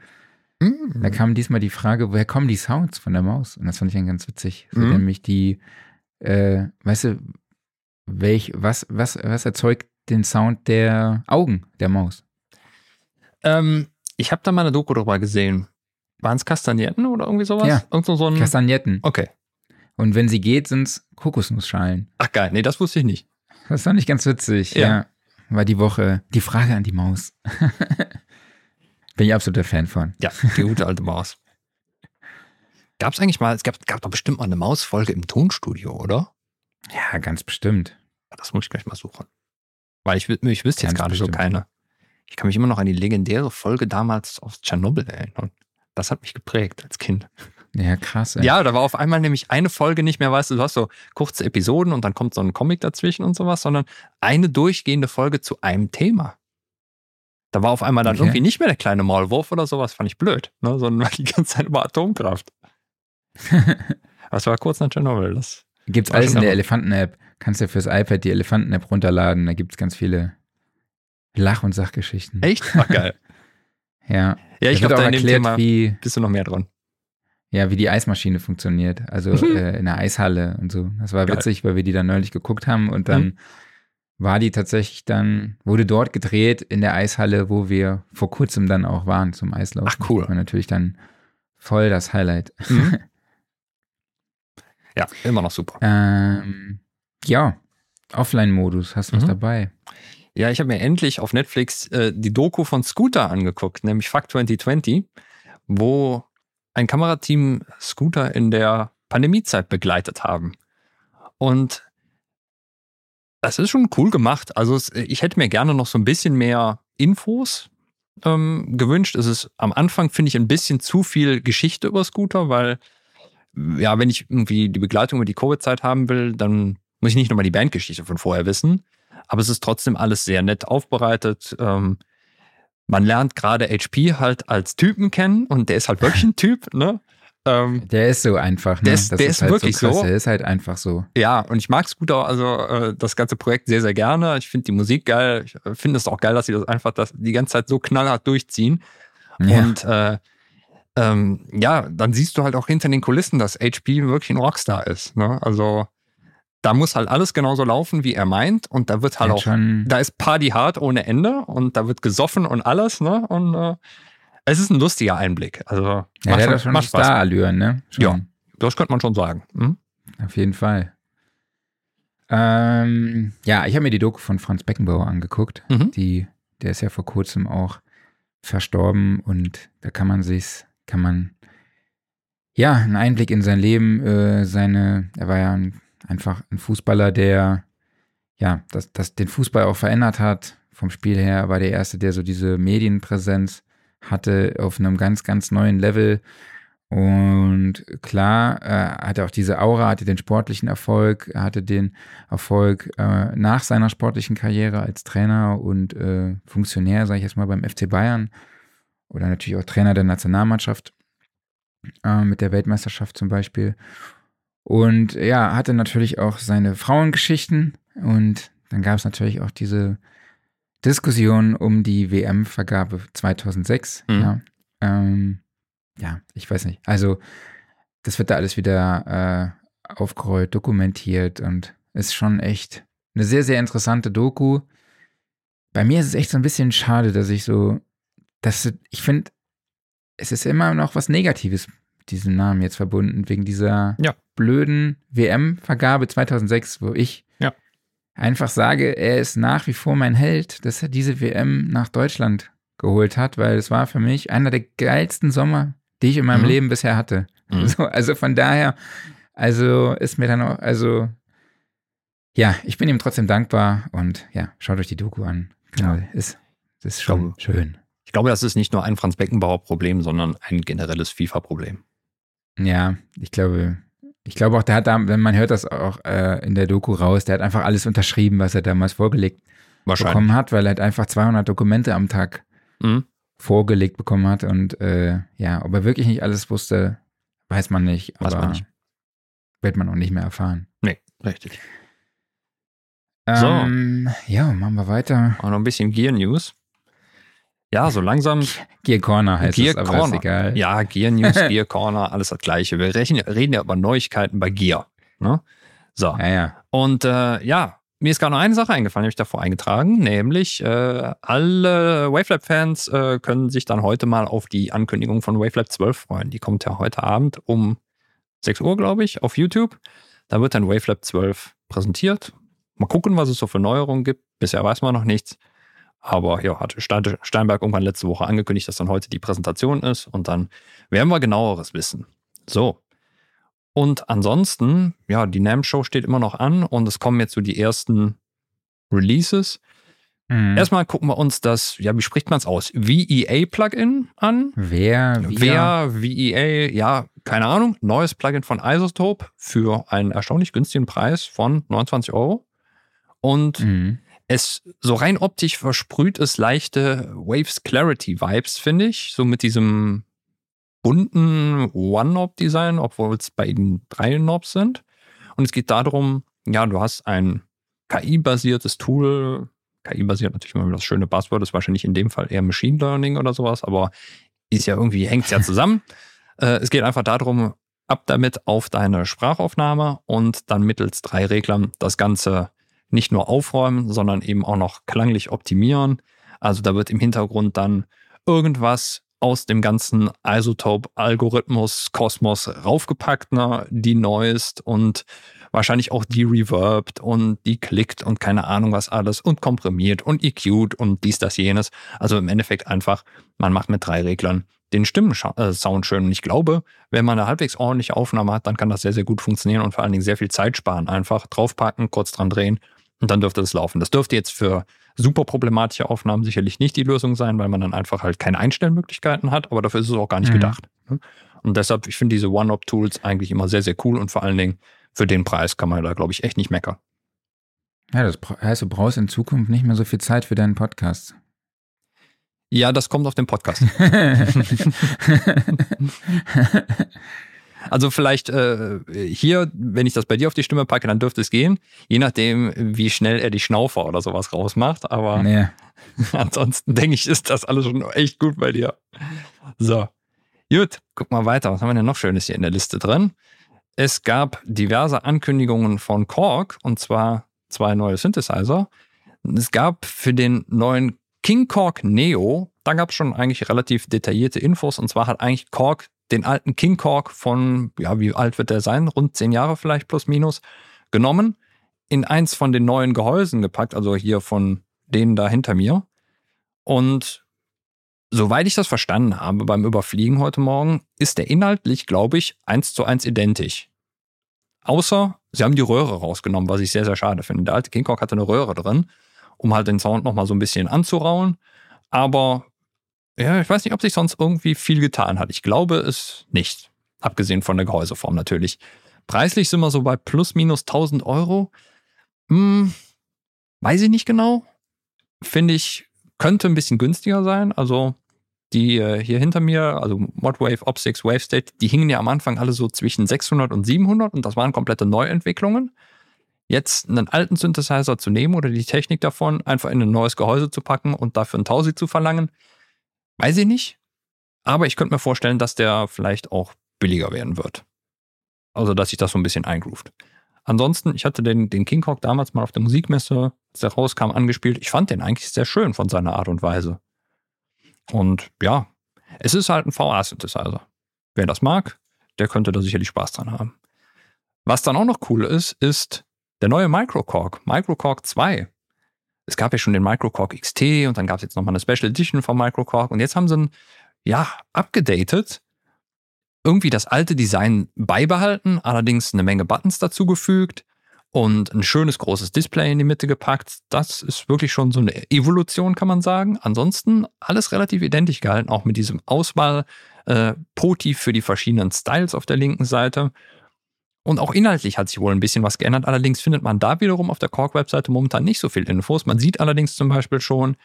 Mhm. Da kam diesmal die Frage, woher kommen die Sounds von der Maus? Und das fand ich dann ganz witzig. Mhm. Nämlich die, äh, weißt du, welch, was, was, was erzeugt den Sound der Augen der Maus? Ähm, ich habe da mal eine Doku drüber gesehen. Waren es Kastagnetten oder irgendwie sowas? Ja. Irgend so, so ein. Kastagnetten. Okay. Und wenn sie geht, sind es Kokosnussschalen. Ach geil, nee, das wusste ich nicht. Das fand ich ganz witzig. Ja. Ja. War die Woche die Frage an die Maus. [LAUGHS] Bin ich absoluter Fan von. Ja, die gute alte Maus. Gab es eigentlich mal, es gab, gab doch bestimmt mal eine Mausfolge im Tonstudio, oder? Ja, ganz bestimmt. Das muss ich gleich mal suchen. Weil ich, ich wüsste jetzt gerade so keine. Ich kann mich immer noch an die legendäre Folge damals aus Tschernobyl erinnern. Das hat mich geprägt als Kind. Ja, krass. Ey. Ja, da war auf einmal nämlich eine Folge nicht mehr, weißt du, du hast so kurze Episoden und dann kommt so ein Comic dazwischen und sowas, sondern eine durchgehende Folge zu einem Thema. Da war auf einmal dann Okay. irgendwie nicht mehr der kleine Maulwurf oder sowas, fand ich blöd, ne? sondern [LAUGHS] war die ganze Zeit über Atomkraft. [LAUGHS] Das war kurz nach Tschernobyl. Das, Gibt's War alles in der. Elefanten-App. Kannst du fürs iPad die Elefanten-App runterladen. Da gibt's ganz viele Lach- und Sachgeschichten. echt? Ach, geil. [LAUGHS] Ja. Ja, ich glaube, da erklärt, Thema wie, bist du noch mehr dran. ja, wie die Eismaschine funktioniert. Also Mhm. äh, in der Eishalle und so. Das war Geil. witzig, weil wir die dann neulich geguckt haben und dann Mhm. War die tatsächlich dann, wurde dort gedreht in der Eishalle, wo wir vor kurzem dann auch waren zum Eislaufen. Ach, cool. Das war natürlich dann voll das Highlight. Mhm. [LAUGHS] ja, immer noch super. Ähm, ja, Offline-Modus, hast du was Mhm. dabei? Ja, ich habe mir endlich auf Netflix äh, die Doku von Scooter angeguckt, nämlich Fuck 2020, wo ein Kamerateam Scooter in der Pandemiezeit begleitet haben. Und das ist schon cool gemacht. Also es, ich hätte mir gerne noch so ein bisschen mehr Infos ähm, gewünscht. Es ist am Anfang, finde ich, ein bisschen zu viel Geschichte über Scooter, weil ja, wenn ich irgendwie die Begleitung über die Covid-Zeit haben will, dann muss ich nicht nochmal die Bandgeschichte von vorher wissen. Aber es ist trotzdem alles sehr nett aufbereitet. Ähm, man lernt gerade HP halt als Typen kennen und der ist halt wirklich ein [LAUGHS] Typ, ne? Ähm, Der ist so einfach, ne? Der ist- der ist halt wirklich so. So. Der ist halt einfach so. ja, und ich mag Scooter, also äh, das ganze Projekt sehr, sehr gerne. Ich finde die Musik geil. Ich äh, finde es auch geil, dass sie das einfach das, die ganze Zeit so knallhart durchziehen. Ja. Und äh, ähm, ja, dann siehst du halt auch hinter den Kulissen, dass HP wirklich ein Rockstar ist. Ne? Also da muss halt alles genauso laufen, wie er meint. Und da wird halt hat auch, schon, da ist Party hart ohne Ende und da wird gesoffen und alles. Ne? Und äh, es ist ein lustiger Einblick. Also ja, macht schon, schon macht Spaß. Star-Allüren, ne? Schon. Ja. Das könnte man schon sagen. Hm? Auf jeden Fall. Ähm, ja, ich habe mir die Doku von Franz Beckenbauer angeguckt. Mhm. Die, der ist ja vor kurzem auch verstorben und da kann man sich's, kann man ja einen Einblick in sein Leben, äh, seine, er war ja ein, einfach ein Fußballer, der ja, das, das den Fußball auch verändert hat. Vom Spiel her war der erste, der so diese Medienpräsenz hatte auf einem ganz, ganz neuen Level. Und klar, äh, hatte auch diese Aura, hatte den sportlichen Erfolg, er hatte den Erfolg äh, nach seiner sportlichen Karriere als Trainer und äh, Funktionär, sage ich jetzt mal, beim FC Bayern. oder natürlich auch Trainer der Nationalmannschaft äh, mit der Weltmeisterschaft zum Beispiel. Und ja, hatte natürlich auch seine Frauengeschichten und dann gab es natürlich auch diese Diskussion um die WM-Vergabe 2006. Mhm. Ja. Ähm, ja, ich weiß nicht. Also, das wird da alles wieder äh, aufgerollt, dokumentiert und ist schon echt eine sehr, sehr interessante Doku. Bei mir ist es echt so ein bisschen schade, dass ich so, dass ich finde, es ist immer noch was Negatives mit diesem Namen jetzt verbunden, wegen dieser Ja. blöden WM-Vergabe 2006, wo ich Ja. Einfach sage, er ist nach wie vor mein Held, dass er diese WM nach Deutschland geholt hat, weil es war für mich einer der geilsten Sommer, die ich in meinem Mhm. Leben bisher hatte. Mhm. So, also von daher, also ist mir dann auch, also ja, ich bin ihm trotzdem dankbar und ja, schaut euch die Doku an. Genau, Ja. ist, das ist schon glaube- schön. Ich glaube, das ist nicht nur ein Franz Beckenbauer-Problem, sondern ein generelles FIFA-Problem. Ja, ich glaube, ich glaube auch, der hat da, wenn man hört das auch äh, in der Doku raus, der hat einfach alles unterschrieben, was er damals vorgelegt bekommen hat, weil er halt einfach 200 Dokumente am Tag Mhm. vorgelegt bekommen hat und äh, ja, ob er wirklich nicht alles wusste, weiß man nicht, Weiß aber man nicht. wird man auch nicht mehr erfahren. Nee, richtig. Ähm, ja, machen wir weiter. Auch noch ein bisschen Gear News. Ja, so langsam. Gear Corner heißt Gear es, aber Corner. ist egal. Ja, Gear News, [LAUGHS] Gear Corner, alles das Gleiche. Wir rechnen, reden ja über Neuigkeiten bei Gear. Ne? So. Ja, ja. Und äh, ja, mir ist gerade noch eine Sache eingefallen, die habe ich davor eingetragen, nämlich äh, alle Wavelab-Fans äh, können sich dann heute mal auf die Ankündigung von Wavelab 12 freuen. Die kommt ja heute Abend um 6 Uhr, glaube ich, auf YouTube. Da wird dann Wavelab 12 präsentiert. Mal gucken, was es so für Neuerungen gibt. Bisher weiß man noch nichts. Aber ja, hat Ste- Steinberg irgendwann letzte Woche angekündigt, dass dann heute die Präsentation ist und dann werden wir genaueres wissen. So. Und ansonsten, ja, die NAM-Show steht immer noch an und es kommen jetzt so die ersten Releases. Mhm. Erstmal gucken wir uns das, ja, wie spricht man es aus? VEA-Plugin an. Wer, Wer, VEA, ja, keine Ahnung, neues Plugin von Isotope für einen erstaunlich günstigen Preis von 29 Euro. Und Mhm. Es so rein optisch versprüht es leichte Waves Clarity Vibes, finde ich. So mit diesem bunten One-Knob-Design, obwohl es bei ihnen drei Knobs sind. Und es geht darum, ja, du hast ein KI-basiertes Tool. KI-basiert natürlich immer das schöne Buzzword, ist wahrscheinlich in dem Fall eher Machine Learning oder sowas, aber ist ja irgendwie, hängt ja zusammen. [LAUGHS] äh, es geht einfach darum, ab damit auf deine Sprachaufnahme und dann mittels drei Reglern das Ganze nicht nur aufräumen, sondern eben auch noch klanglich optimieren. Also da wird im Hintergrund dann irgendwas aus dem ganzen Isotope-Algorithmus Kosmos raufgepackt, ne, die neuest und wahrscheinlich auch die reverbed und die klickt und keine Ahnung was alles und komprimiert und EQ'd und dies, das, jenes. Also im Endeffekt einfach, man macht mit drei Reglern den Stimmensound schön. Und ich glaube, wenn man eine halbwegs ordentliche Aufnahme hat, dann kann das sehr, sehr gut funktionieren und vor allen Dingen sehr viel Zeit sparen. Einfach draufpacken, kurz dran drehen und dann dürfte es laufen. Das dürfte jetzt für super problematische Aufnahmen sicherlich nicht die Lösung sein, weil man dann einfach halt keine Einstellmöglichkeiten hat, aber dafür ist es auch gar nicht Mhm. gedacht. ne? Und deshalb, ich finde diese One-Up-Tools eigentlich immer sehr, sehr cool und vor allen Dingen für den Preis kann man da, glaube ich, echt nicht meckern. Ja, das heißt, du brauchst in Zukunft nicht mehr so viel Zeit für deinen Podcast. Ja, das kommt auf den Podcast. [LAUGHS] [LAUGHS] Also vielleicht äh, hier, wenn ich das bei dir auf die Stimme packe, dann dürfte es gehen. Je nachdem, wie schnell er die Schnaufer oder sowas rausmacht. Aber nee. [LAUGHS] ansonsten denke ich, ist das alles schon echt gut bei dir. So. Gut, guck mal weiter. Was haben wir denn noch Schönes hier in der Liste drin? Es gab diverse Ankündigungen von Korg und zwar zwei neue Synthesizer. Es gab für den neuen King Korg Neo, da gab es schon eigentlich relativ detaillierte Infos und zwar hat eigentlich Korg den alten King Korg von, ja, wie alt wird der sein? Rund zehn Jahre vielleicht plus minus, genommen, in eins von den neuen Gehäusen gepackt, also hier von denen da hinter mir. Und soweit ich das verstanden habe beim Überfliegen heute Morgen, ist der inhaltlich, glaube ich, eins zu eins identisch. Außer, sie haben die Röhre rausgenommen, was ich sehr, sehr schade finde. Der alte King Kong hatte eine Röhre drin, um halt den Sound nochmal so ein bisschen anzurauen. Aber ja, ich weiß nicht, ob sich sonst irgendwie viel getan hat. Ich glaube es nicht. Abgesehen von der Gehäuseform natürlich. Preislich sind wir so bei plus minus 1000 Euro. Hm, weiß ich nicht genau. Finde ich, könnte ein bisschen günstiger sein. Also die äh, hier hinter mir, also Modwave, Op6, WaveState, die hingen ja am Anfang alle so zwischen 600 und 700 und das waren komplette Neuentwicklungen. Jetzt einen alten Synthesizer zu nehmen oder die Technik davon einfach in ein neues Gehäuse zu packen und dafür ein Tausi zu verlangen, weiß ich nicht. Aber ich könnte mir vorstellen, dass der vielleicht auch billiger werden wird. Also, dass sich das so ein bisschen eingroovt. Ansonsten, ich hatte den, den King Kong damals mal auf der Musikmesse, als der rauskam, angespielt. Ich fand den eigentlich sehr schön von seiner Art und Weise. Und ja, es ist halt ein VA-Synthesizer. Wer das mag, der könnte da sicherlich Spaß dran haben. Was dann auch noch cool ist, ist der neue Microcork, Microcork 2. Es gab ja schon den Microcork XT und dann gab es jetzt nochmal eine Special Edition von Microcork und jetzt haben sie ihn, ja, abgedatet. Irgendwie das alte Design beibehalten, allerdings eine Menge Buttons dazugefügt und ein schönes großes Display in die Mitte gepackt. Das ist wirklich schon so eine Evolution, kann man sagen. Ansonsten alles relativ identisch gehalten, auch mit diesem Auswahl-Poti äh, für die verschiedenen Styles auf der linken Seite. Und auch inhaltlich hat sich wohl ein bisschen was geändert. Allerdings findet man da wiederum auf der Korg-Webseite momentan nicht so viel Infos. Man sieht allerdings zum Beispiel schon,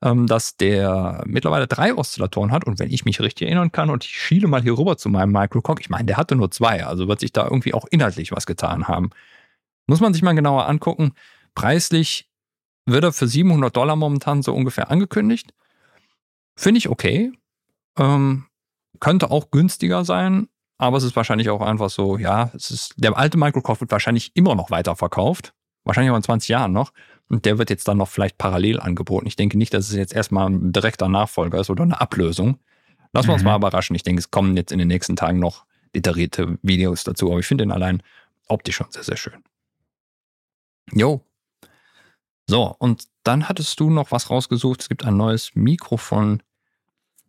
ähm, dass der mittlerweile drei Oszillatoren hat. Und wenn ich mich richtig erinnern kann und ich schiele mal hier rüber zu meinem Microcork, ich meine, der hatte nur zwei. Also wird sich da irgendwie auch inhaltlich was getan haben. Muss man sich mal genauer angucken. Preislich wird er für 700 Dollar momentan so ungefähr angekündigt. Finde ich okay. Ähm, könnte auch günstiger sein, aber es ist wahrscheinlich auch einfach so, ja, es ist, der alte Microsoft wird wahrscheinlich immer noch weiterverkauft. Wahrscheinlich auch in 20 Jahren noch. Und der wird jetzt dann noch vielleicht parallel angeboten. Ich denke nicht, dass es jetzt erstmal ein direkter Nachfolger ist oder eine Ablösung. Lassen wir uns mhm. mal überraschen. Ich denke, es kommen jetzt in den nächsten Tagen noch detaillierte Videos dazu. Aber ich finde den allein optisch schon sehr, sehr schön. Jo. So, und dann hattest du noch was rausgesucht. Es gibt ein neues Mikro von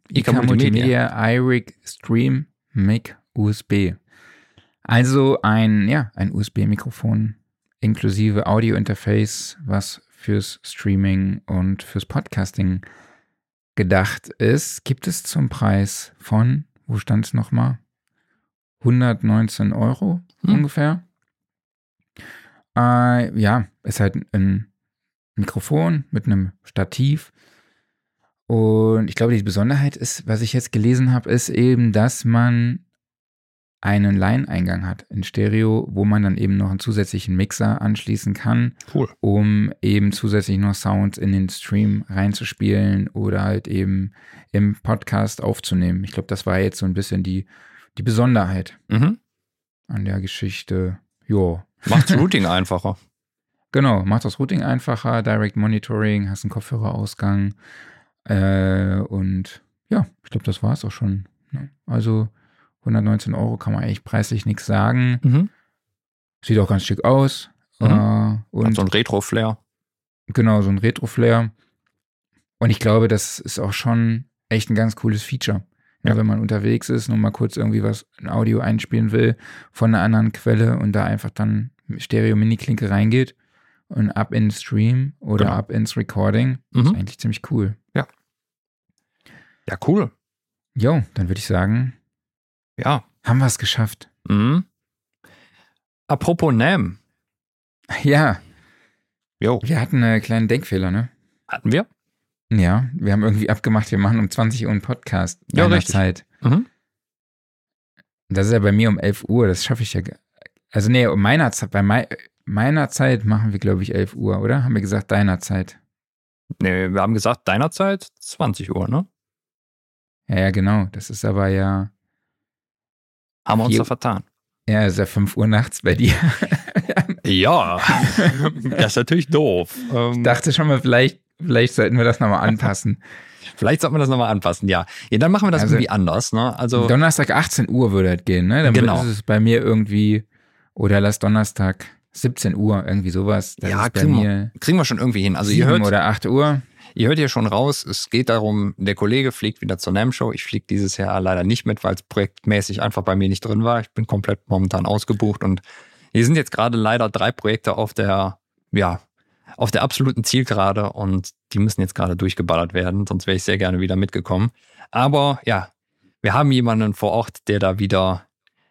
IK Multimedia iRig Stream Mic USB. Also ein, ja, ein USB-Mikrofon inklusive Audio-Interface, was fürs Streaming und fürs Podcasting gedacht ist, gibt es zum Preis von, wo stand es nochmal? 119 Euro hm. ungefähr. Äh, ja, ist halt ein Mikrofon mit einem Stativ. Und ich glaube, die Besonderheit ist, was ich jetzt gelesen habe, ist eben, dass man einen Line-Eingang hat in Stereo, wo man dann eben noch einen zusätzlichen Mixer anschließen kann, cool. um eben zusätzlich noch Sounds in den Stream reinzuspielen oder halt eben im Podcast aufzunehmen. Ich glaube, das war jetzt so ein bisschen die, die Besonderheit mhm. an der Geschichte. Jo. Macht [LAUGHS] Routing einfacher. Genau, macht das Routing einfacher, Direct Monitoring, hast einen Kopfhörerausgang äh, und ja, ich glaube, das war es auch schon. Ne? Also 119 Euro kann man eigentlich preislich nichts sagen. Mhm. Sieht auch ganz schick aus. Mhm. Äh, und Hat so ein Retro-Flair. Genau, so ein Retro-Flair. Und ich glaube, das ist auch schon echt ein ganz cooles Feature. Ja, wenn man unterwegs ist und mal kurz irgendwie was, ein Audio einspielen will von einer anderen Quelle und da einfach dann Stereo-Mini-Klinke reingeht und ab ins Stream oder genau. ab ins Recording. Mhm. ist eigentlich ziemlich cool. Ja. Ja, cool. Jo, dann würde ich sagen, ja. Haben wir es geschafft. Mhm. Apropos NAM. Ja. Jo. Wir hatten einen kleinen Denkfehler, ne? Hatten wir? Ja, wir haben irgendwie abgemacht, wir machen um 20 Uhr einen Podcast. Ja, richtig. Zeit. Mhm. Das ist ja bei mir um 11 Uhr, das schaffe ich ja. Also nee, um meiner Zeit, bei mei meiner Zeit machen wir, glaube ich, 11 Uhr, oder? Haben wir gesagt, deiner Zeit? Nee, wir haben gesagt, deiner Zeit 20 Uhr, ne? Ja, ja, genau. Das ist aber ja haben wir uns da vertan. Ja, ist ja 5 Uhr nachts bei dir. ja, [LAUGHS] das ist natürlich doof. Ich ähm, dachte schon mal, vielleicht, vielleicht sollten wir das nochmal anpassen. Vielleicht sollten wir das nochmal anpassen, ja. Ja, dann machen wir das also, irgendwie anders, ne? Also Donnerstag 18 Uhr würde das gehen, ne? Dann genau. ist es bei mir irgendwie, oder lass Donnerstag 17 Uhr, irgendwie sowas. Das ja, kriegen wir, kriegen wir schon irgendwie hin. Also ihr hört, oder 8 Uhr. Ihr hört ja schon raus, es geht darum, der Kollege fliegt wieder zur NAM-Show. Ich fliege dieses Jahr leider nicht mit, weil es projektmäßig einfach bei mir nicht drin war. Ich bin komplett momentan ausgebucht und hier sind jetzt gerade leider drei Projekte auf der, ja, auf der absoluten Zielgerade und die müssen jetzt gerade durchgeballert werden, sonst wäre ich sehr gerne wieder mitgekommen. Aber ja, wir haben jemanden vor Ort, der da wieder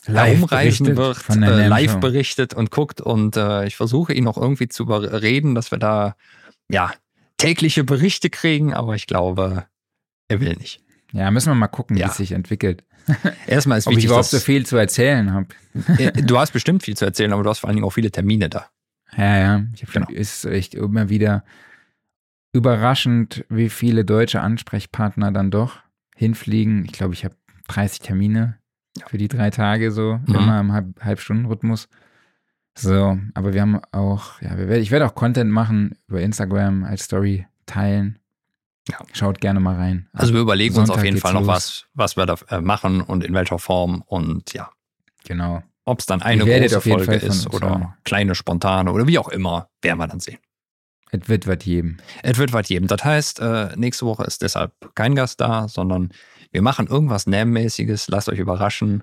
herumreisen wird, äh, live berichtet und guckt und äh, ich versuche ihn auch irgendwie zu überreden, dass wir da ja tägliche Berichte kriegen, aber ich glaube, er will nicht. Ja, müssen wir mal gucken, wie Ja. es sich entwickelt. [LAUGHS] Erstmal ist Ob ich überhaupt so viel zu erzählen habe. [LAUGHS] Du hast bestimmt viel zu erzählen, aber du hast vor allen Dingen auch viele Termine da. Ja, ja. Ich hab Genau. Ist echt immer wieder überraschend, wie viele deutsche Ansprechpartner dann doch hinfliegen. Ich glaube, ich habe 30 Termine für die drei Tage so, Mhm. immer im Halb Halbstundenrhythmus. So, aber wir haben auch, ja, wir ich werde auch Content machen über Instagram als Story teilen. Ja. Schaut gerne mal rein. Also wir überlegen uns Sonntag auf jeden Fall noch los. was, was wir da äh, machen und in welcher Form und ja, Genau. ob es dann eine große Folge ist uns oder hören. kleine spontane oder wie auch immer, werden wir dann sehen. Es wird was geben. Es wird was geben. Das heißt, äh, nächste Woche ist deshalb kein Gast da, sondern wir machen irgendwas Name-mäßiges. Lasst euch überraschen.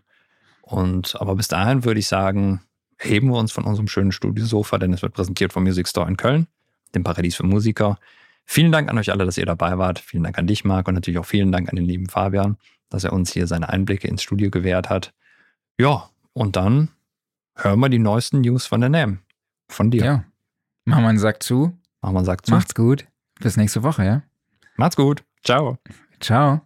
Und aber bis dahin würde ich sagen, heben wir uns von unserem schönen Studiosofa, denn es wird präsentiert vom Music Store in Köln, dem Paradies für Musiker. Vielen Dank an euch alle, dass ihr dabei wart. Vielen Dank an dich, Marc, und natürlich auch vielen Dank an den lieben Fabian, dass er uns hier seine Einblicke ins Studio gewährt hat. Ja, und dann hören wir die neuesten News von der NAM. Von dir. Ja. Machen wir einen Sack zu. Machen wir einen Sack zu. Macht's gut. Bis nächste Woche, ja? Macht's gut. Ciao. Ciao.